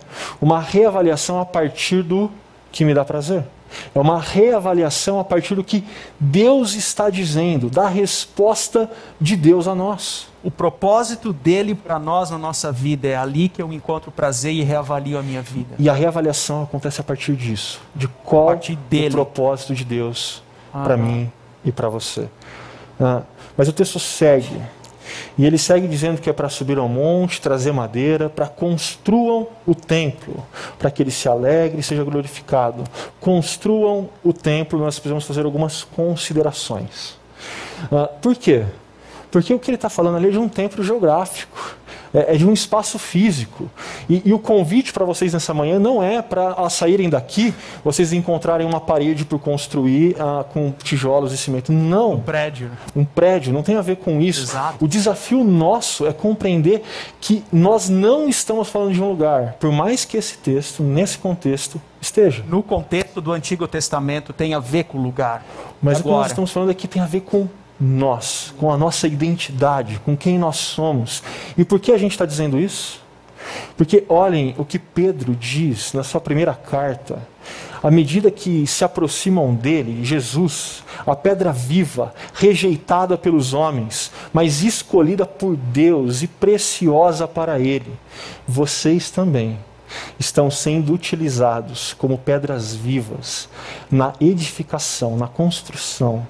uma reavaliação a partir do que me dá prazer. É uma reavaliação a partir do que Deus está dizendo, da resposta de Deus a nós. O propósito dele para nós na nossa vida é ali que eu encontro prazer e reavalio a minha vida. E a reavaliação acontece a partir disso, de qual o propósito de Deus ah, para mim e para você. Ah, mas o texto segue. E ele segue dizendo que é para subir ao monte, trazer madeira, para construam o templo, para que ele se alegre e seja glorificado. Construam o templo, nós precisamos fazer algumas considerações. Uh, por quê? Porque o que ele está falando ali é de um templo geográfico é, é de um espaço físico. E, e o convite para vocês nessa manhã não é para saírem daqui, vocês encontrarem uma parede por construir ah, com tijolos e cimento. Não. Um prédio. Um prédio, não tem a ver com isso. Exato. O desafio nosso é compreender que nós não estamos falando de um lugar, por mais que esse texto, nesse contexto, esteja. No contexto do Antigo Testamento tem a ver com o lugar. Mas Agora. o que nós estamos falando aqui tem a ver com nós, com a nossa identidade, com quem nós somos. E por que a gente está dizendo isso? Porque olhem o que Pedro diz na sua primeira carta. À medida que se aproximam dele, Jesus, a pedra viva, rejeitada pelos homens, mas escolhida por Deus e preciosa para ele, vocês também estão sendo utilizados como pedras vivas na edificação, na construção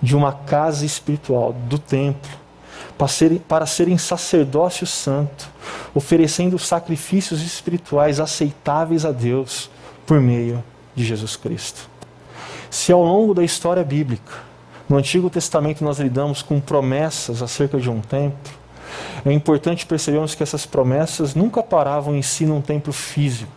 de uma casa espiritual, do templo, para serem, para serem sacerdócio santo, oferecendo sacrifícios espirituais aceitáveis a Deus por meio de Jesus Cristo. Se ao longo da história bíblica, no Antigo Testamento nós lidamos com promessas acerca de um templo, é importante percebermos que essas promessas nunca paravam em si num templo físico,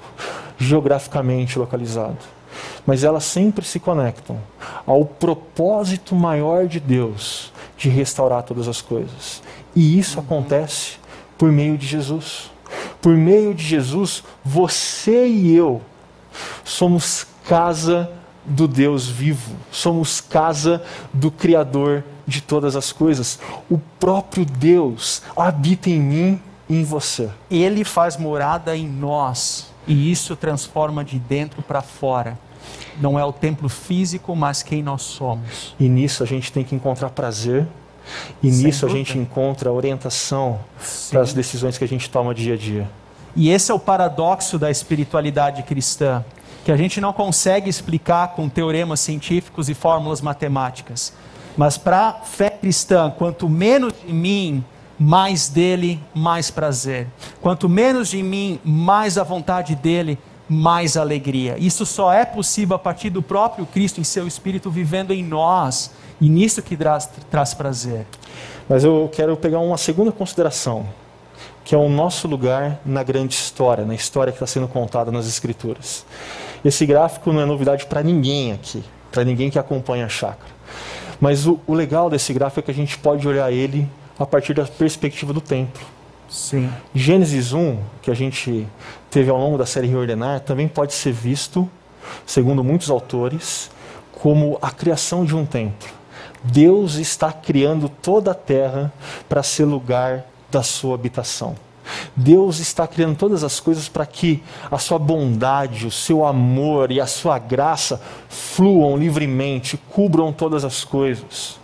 geograficamente localizado mas elas sempre se conectam ao propósito maior de Deus de restaurar todas as coisas. E isso acontece por meio de Jesus. Por meio de Jesus, você e eu somos casa do Deus vivo, somos casa do Criador de todas as coisas. O próprio Deus habita em mim e em você. Ele faz morada em nós e isso transforma de dentro para fora não é o templo físico, mas quem nós somos. E nisso a gente tem que encontrar prazer. E Sem nisso dúvida. a gente encontra orientação para as decisões que a gente toma dia a dia. E esse é o paradoxo da espiritualidade cristã, que a gente não consegue explicar com teoremas científicos e fórmulas matemáticas. Mas para a fé cristã, quanto menos de mim, mais dele, mais prazer. Quanto menos de mim, mais a vontade dele, mais alegria. Isso só é possível a partir do próprio Cristo em seu Espírito vivendo em nós. E nisso que traz, traz prazer. Mas eu quero pegar uma segunda consideração, que é o nosso lugar na grande história, na história que está sendo contada nas Escrituras. Esse gráfico não é novidade para ninguém aqui, para ninguém que acompanha a chácara. Mas o, o legal desse gráfico é que a gente pode olhar ele a partir da perspectiva do templo. Sim. Gênesis 1, que a gente teve ao longo da série Reordenar, também pode ser visto, segundo muitos autores, como a criação de um templo. Deus está criando toda a terra para ser lugar da sua habitação. Deus está criando todas as coisas para que a sua bondade, o seu amor e a sua graça fluam livremente, cubram todas as coisas.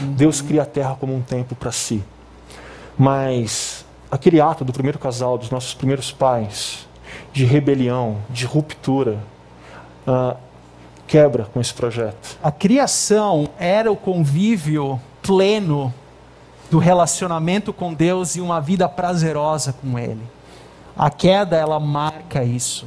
Deus cria a terra como um templo para si. Mas aquele ato do primeiro casal, dos nossos primeiros pais, de rebelião, de ruptura, uh, quebra com esse projeto. A criação era o convívio pleno do relacionamento com Deus e uma vida prazerosa com Ele. A queda, ela marca isso.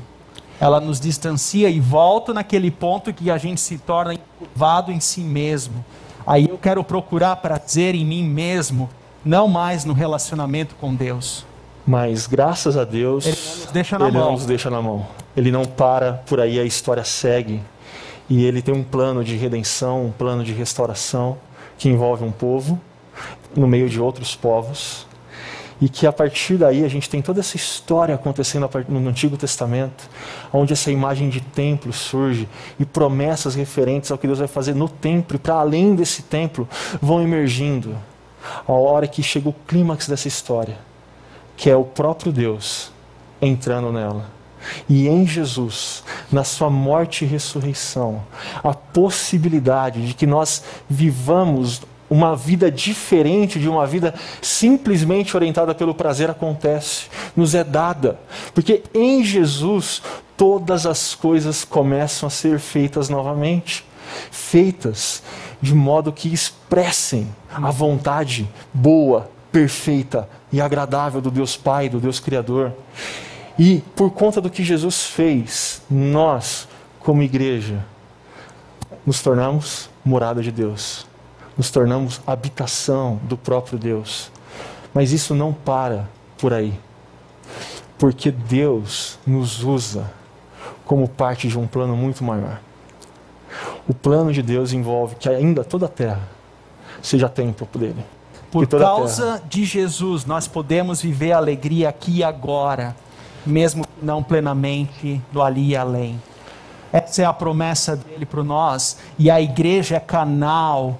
Ela nos distancia e volta naquele ponto que a gente se torna encurvado em si mesmo. Aí eu quero procurar prazer em mim mesmo não mais no relacionamento com Deus. Mas graças a Deus, Ele não nos deixa na ele mão. Não nos deixa na mão. Ele não para por aí, a história segue. E ele tem um plano de redenção, um plano de restauração que envolve um povo no meio de outros povos. E que a partir daí a gente tem toda essa história acontecendo no Antigo Testamento, onde essa imagem de templo surge e promessas referentes ao que Deus vai fazer no templo e para além desse templo vão emergindo a hora que chega o clímax dessa história, que é o próprio Deus entrando nela. E em Jesus, na sua morte e ressurreição, a possibilidade de que nós vivamos uma vida diferente de uma vida simplesmente orientada pelo prazer acontece, nos é dada. Porque em Jesus todas as coisas começam a ser feitas novamente feitas de modo que expressem a vontade boa, perfeita e agradável do Deus Pai, do Deus Criador. E por conta do que Jesus fez, nós, como igreja, nos tornamos morada de Deus nos tornamos habitação do próprio Deus. Mas isso não para por aí. Porque Deus nos usa como parte de um plano muito maior. O plano de Deus envolve que ainda toda a terra seja templo dele. Por causa de Jesus, nós podemos viver a alegria aqui e agora, mesmo não plenamente do ali e além. Essa é a promessa dele para nós, e a igreja é canal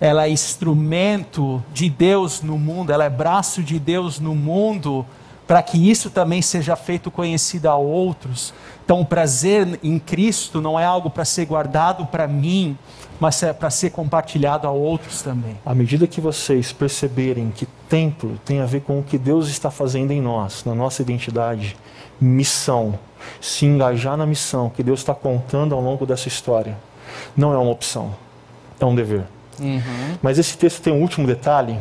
ela é instrumento de Deus no mundo, ela é braço de Deus no mundo, para que isso também seja feito conhecido a outros. Então, o prazer em Cristo não é algo para ser guardado para mim, mas é para ser compartilhado a outros também. À medida que vocês perceberem que templo tem a ver com o que Deus está fazendo em nós, na nossa identidade, missão, se engajar na missão que Deus está contando ao longo dessa história, não é uma opção, é um dever. Uhum. Mas esse texto tem um último detalhe,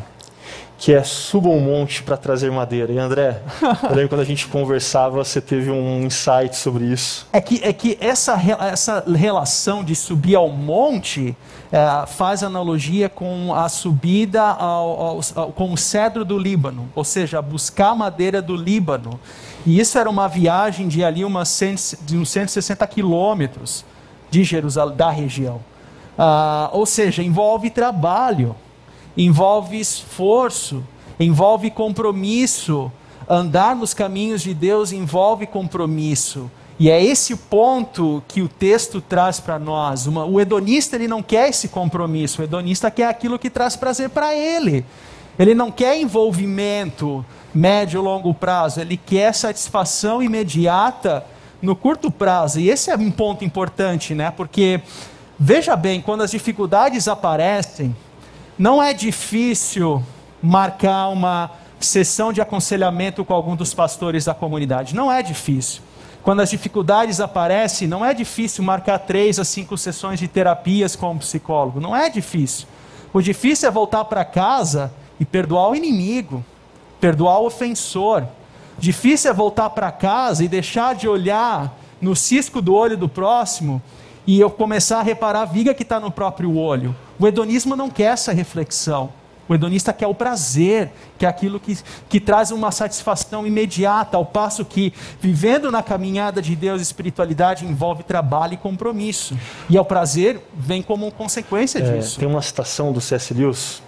que é suba um monte para trazer madeira. E André, eu lembro quando a gente conversava, você teve um insight sobre isso. É que, é que essa, essa relação de subir ao monte é, faz analogia com a subida ao, ao, ao, com o cedro do Líbano, ou seja, buscar madeira do Líbano. E isso era uma viagem de ali umas de uns 160 quilômetros de Jerusalém, da região. Ah, ou seja, envolve trabalho, envolve esforço, envolve compromisso. Andar nos caminhos de Deus envolve compromisso. E é esse ponto que o texto traz para nós. Uma, o hedonista ele não quer esse compromisso, o hedonista quer aquilo que traz prazer para ele. Ele não quer envolvimento médio ou longo prazo, ele quer satisfação imediata no curto prazo. E esse é um ponto importante, né? Porque Veja bem, quando as dificuldades aparecem, não é difícil marcar uma sessão de aconselhamento com algum dos pastores da comunidade. Não é difícil. Quando as dificuldades aparecem, não é difícil marcar três a cinco sessões de terapias com um psicólogo. Não é difícil. O difícil é voltar para casa e perdoar o inimigo, perdoar o ofensor. Difícil é voltar para casa e deixar de olhar no cisco do olho do próximo e eu começar a reparar a viga que está no próprio olho. O hedonismo não quer essa reflexão. O hedonista quer o prazer, que é aquilo que, que traz uma satisfação imediata, ao passo que, vivendo na caminhada de Deus, espiritualidade envolve trabalho e compromisso. E o prazer vem como consequência é, disso. Tem uma citação do C.S. Lewis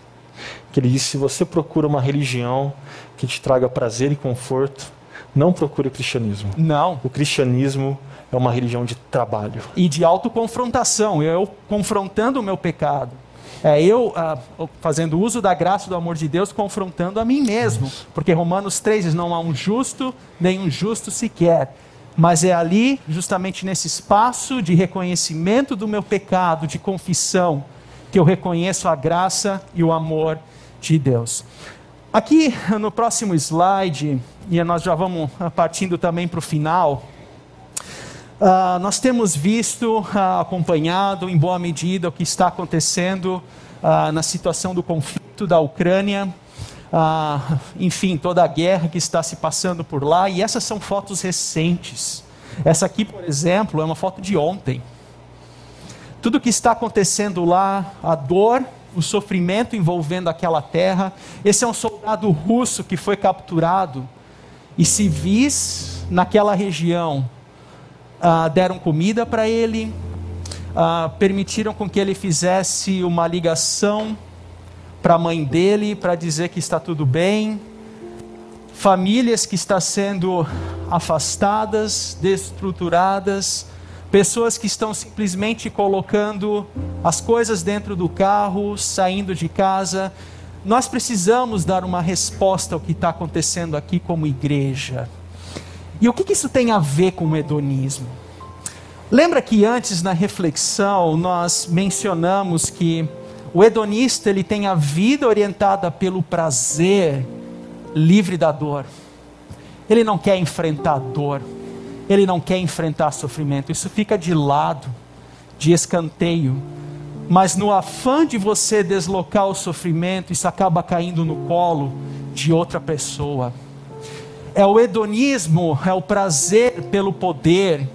que ele diz: se você procura uma religião que te traga prazer e conforto, não procure o cristianismo. Não. O cristianismo é uma religião de trabalho. E de autoconfrontação, eu confrontando o meu pecado. É eu ah, fazendo uso da graça do amor de Deus, confrontando a mim mesmo. Porque Romanos 3 diz: não há um justo, nem um justo sequer. Mas é ali, justamente nesse espaço de reconhecimento do meu pecado, de confissão, que eu reconheço a graça e o amor de Deus. Aqui no próximo slide, e nós já vamos partindo também para o final. Uh, nós temos visto, uh, acompanhado em boa medida o que está acontecendo uh, na situação do conflito da Ucrânia, enfim, toda a guerra que está se passando por lá, e essas são fotos recentes. Essa aqui, por exemplo, é uma foto de ontem. Tudo o que está acontecendo lá, a dor, o sofrimento envolvendo aquela terra. Esse é um soldado russo que foi capturado e civis naquela região ah, deram comida para ele, ah, permitiram com que ele fizesse uma ligação para a mãe dele para dizer que está tudo bem. Famílias que estão sendo afastadas, destruturadas, pessoas que estão simplesmente colocando as coisas dentro do carro, saindo de casa, nós precisamos dar uma resposta ao que está acontecendo aqui como igreja. E o que, que isso tem a ver com o hedonismo? Lembra que antes na reflexão nós mencionamos que o hedonista ele tem a vida orientada pelo prazer, livre da dor. Ele não quer enfrentar dor, ele não quer enfrentar sofrimento. Isso fica de lado, de escanteio. Mas no afã de você deslocar o sofrimento, isso acaba caindo no colo de outra pessoa. É o hedonismo, é o prazer pelo poder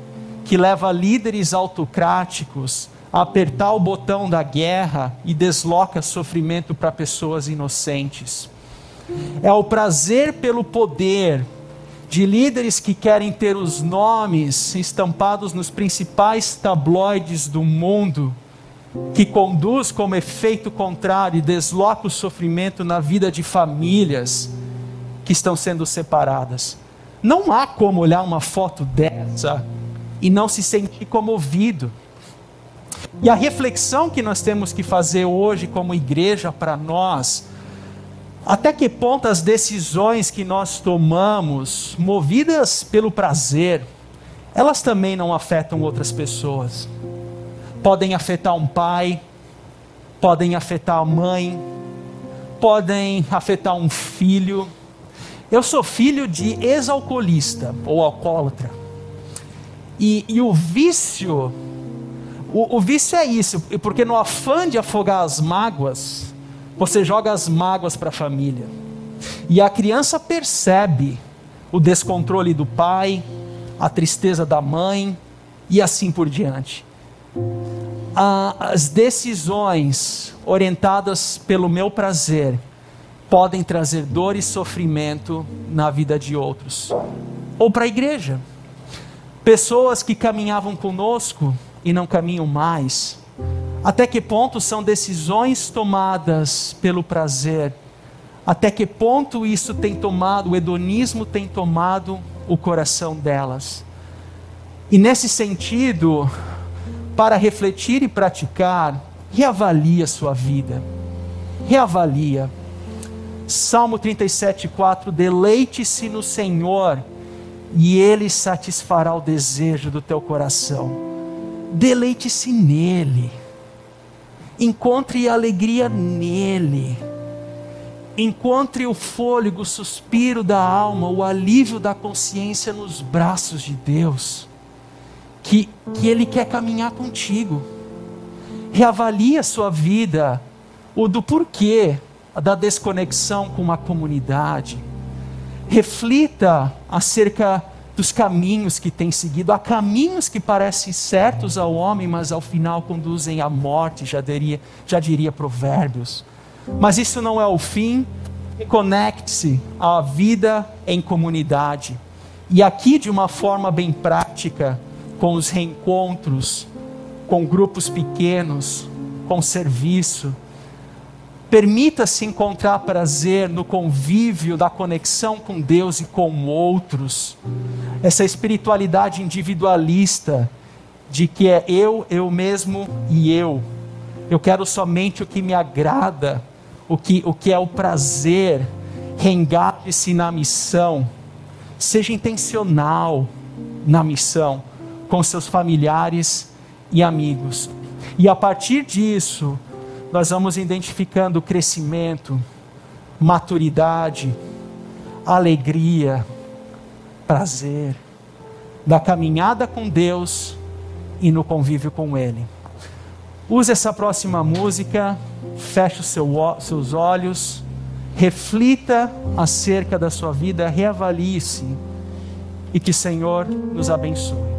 que leva líderes autocráticos a apertar o botão da guerra e desloca sofrimento para pessoas inocentes. É o prazer pelo poder de líderes que querem ter os nomes estampados nos principais tabloides do mundo, que conduz como efeito contrário e desloca o sofrimento na vida de famílias que estão sendo separadas. Não há como olhar uma foto dessa e não se sentir comovido. E a reflexão que nós temos que fazer hoje como igreja para nós, até que ponto as decisões que nós tomamos, movidas pelo prazer, elas também não afetam outras pessoas. Podem afetar um pai, podem afetar a mãe, podem afetar um filho. Eu sou filho de ex-alcoolista ou alcoólatra. E, e o vício o, o vício é isso, porque no afã de afogar as mágoas, você joga as mágoas para a família. E a criança percebe o descontrole do pai, a tristeza da mãe e assim por diante. As decisões orientadas pelo meu prazer podem trazer dor e sofrimento na vida de outros, ou para a igreja. Pessoas que caminhavam conosco e não caminham mais? Até que ponto são decisões tomadas pelo prazer? Até que ponto isso tem tomado, o hedonismo tem tomado o coração delas? E nesse sentido, para refletir e praticar, reavalia a sua vida. Reavalia. Salmo 37,4: Deleite-se no Senhor, e Ele satisfará o desejo do teu coração. Deleite-se nele, encontre alegria nele, encontre o fôlego, o suspiro da alma, o alívio da consciência nos braços de Deus, que, que Ele quer caminhar contigo. Reavalie a sua vida, o do porquê da desconexão com uma comunidade. Reflita acerca dos caminhos que tem seguido. Há caminhos que parecem certos ao homem, mas ao final conduzem à morte, já diria, já diria Provérbios. Mas isso não é o fim. Conecte-se à vida em comunidade. E aqui, de uma forma bem prática, com os reencontros, com grupos pequenos, com serviço, Permita-se encontrar prazer no convívio, da conexão com Deus e com outros. Essa espiritualidade individualista de que é eu, eu mesmo e eu. Eu quero somente o que me agrada, o que, o que é o prazer. Rengate-se na missão. Seja intencional na missão com seus familiares e amigos. E a partir disso, nós vamos identificando crescimento, maturidade, alegria, prazer, da caminhada com Deus e no convívio com Ele. Use essa próxima música, feche os seu, seus olhos, reflita acerca da sua vida, reavalie-se e que o Senhor nos abençoe.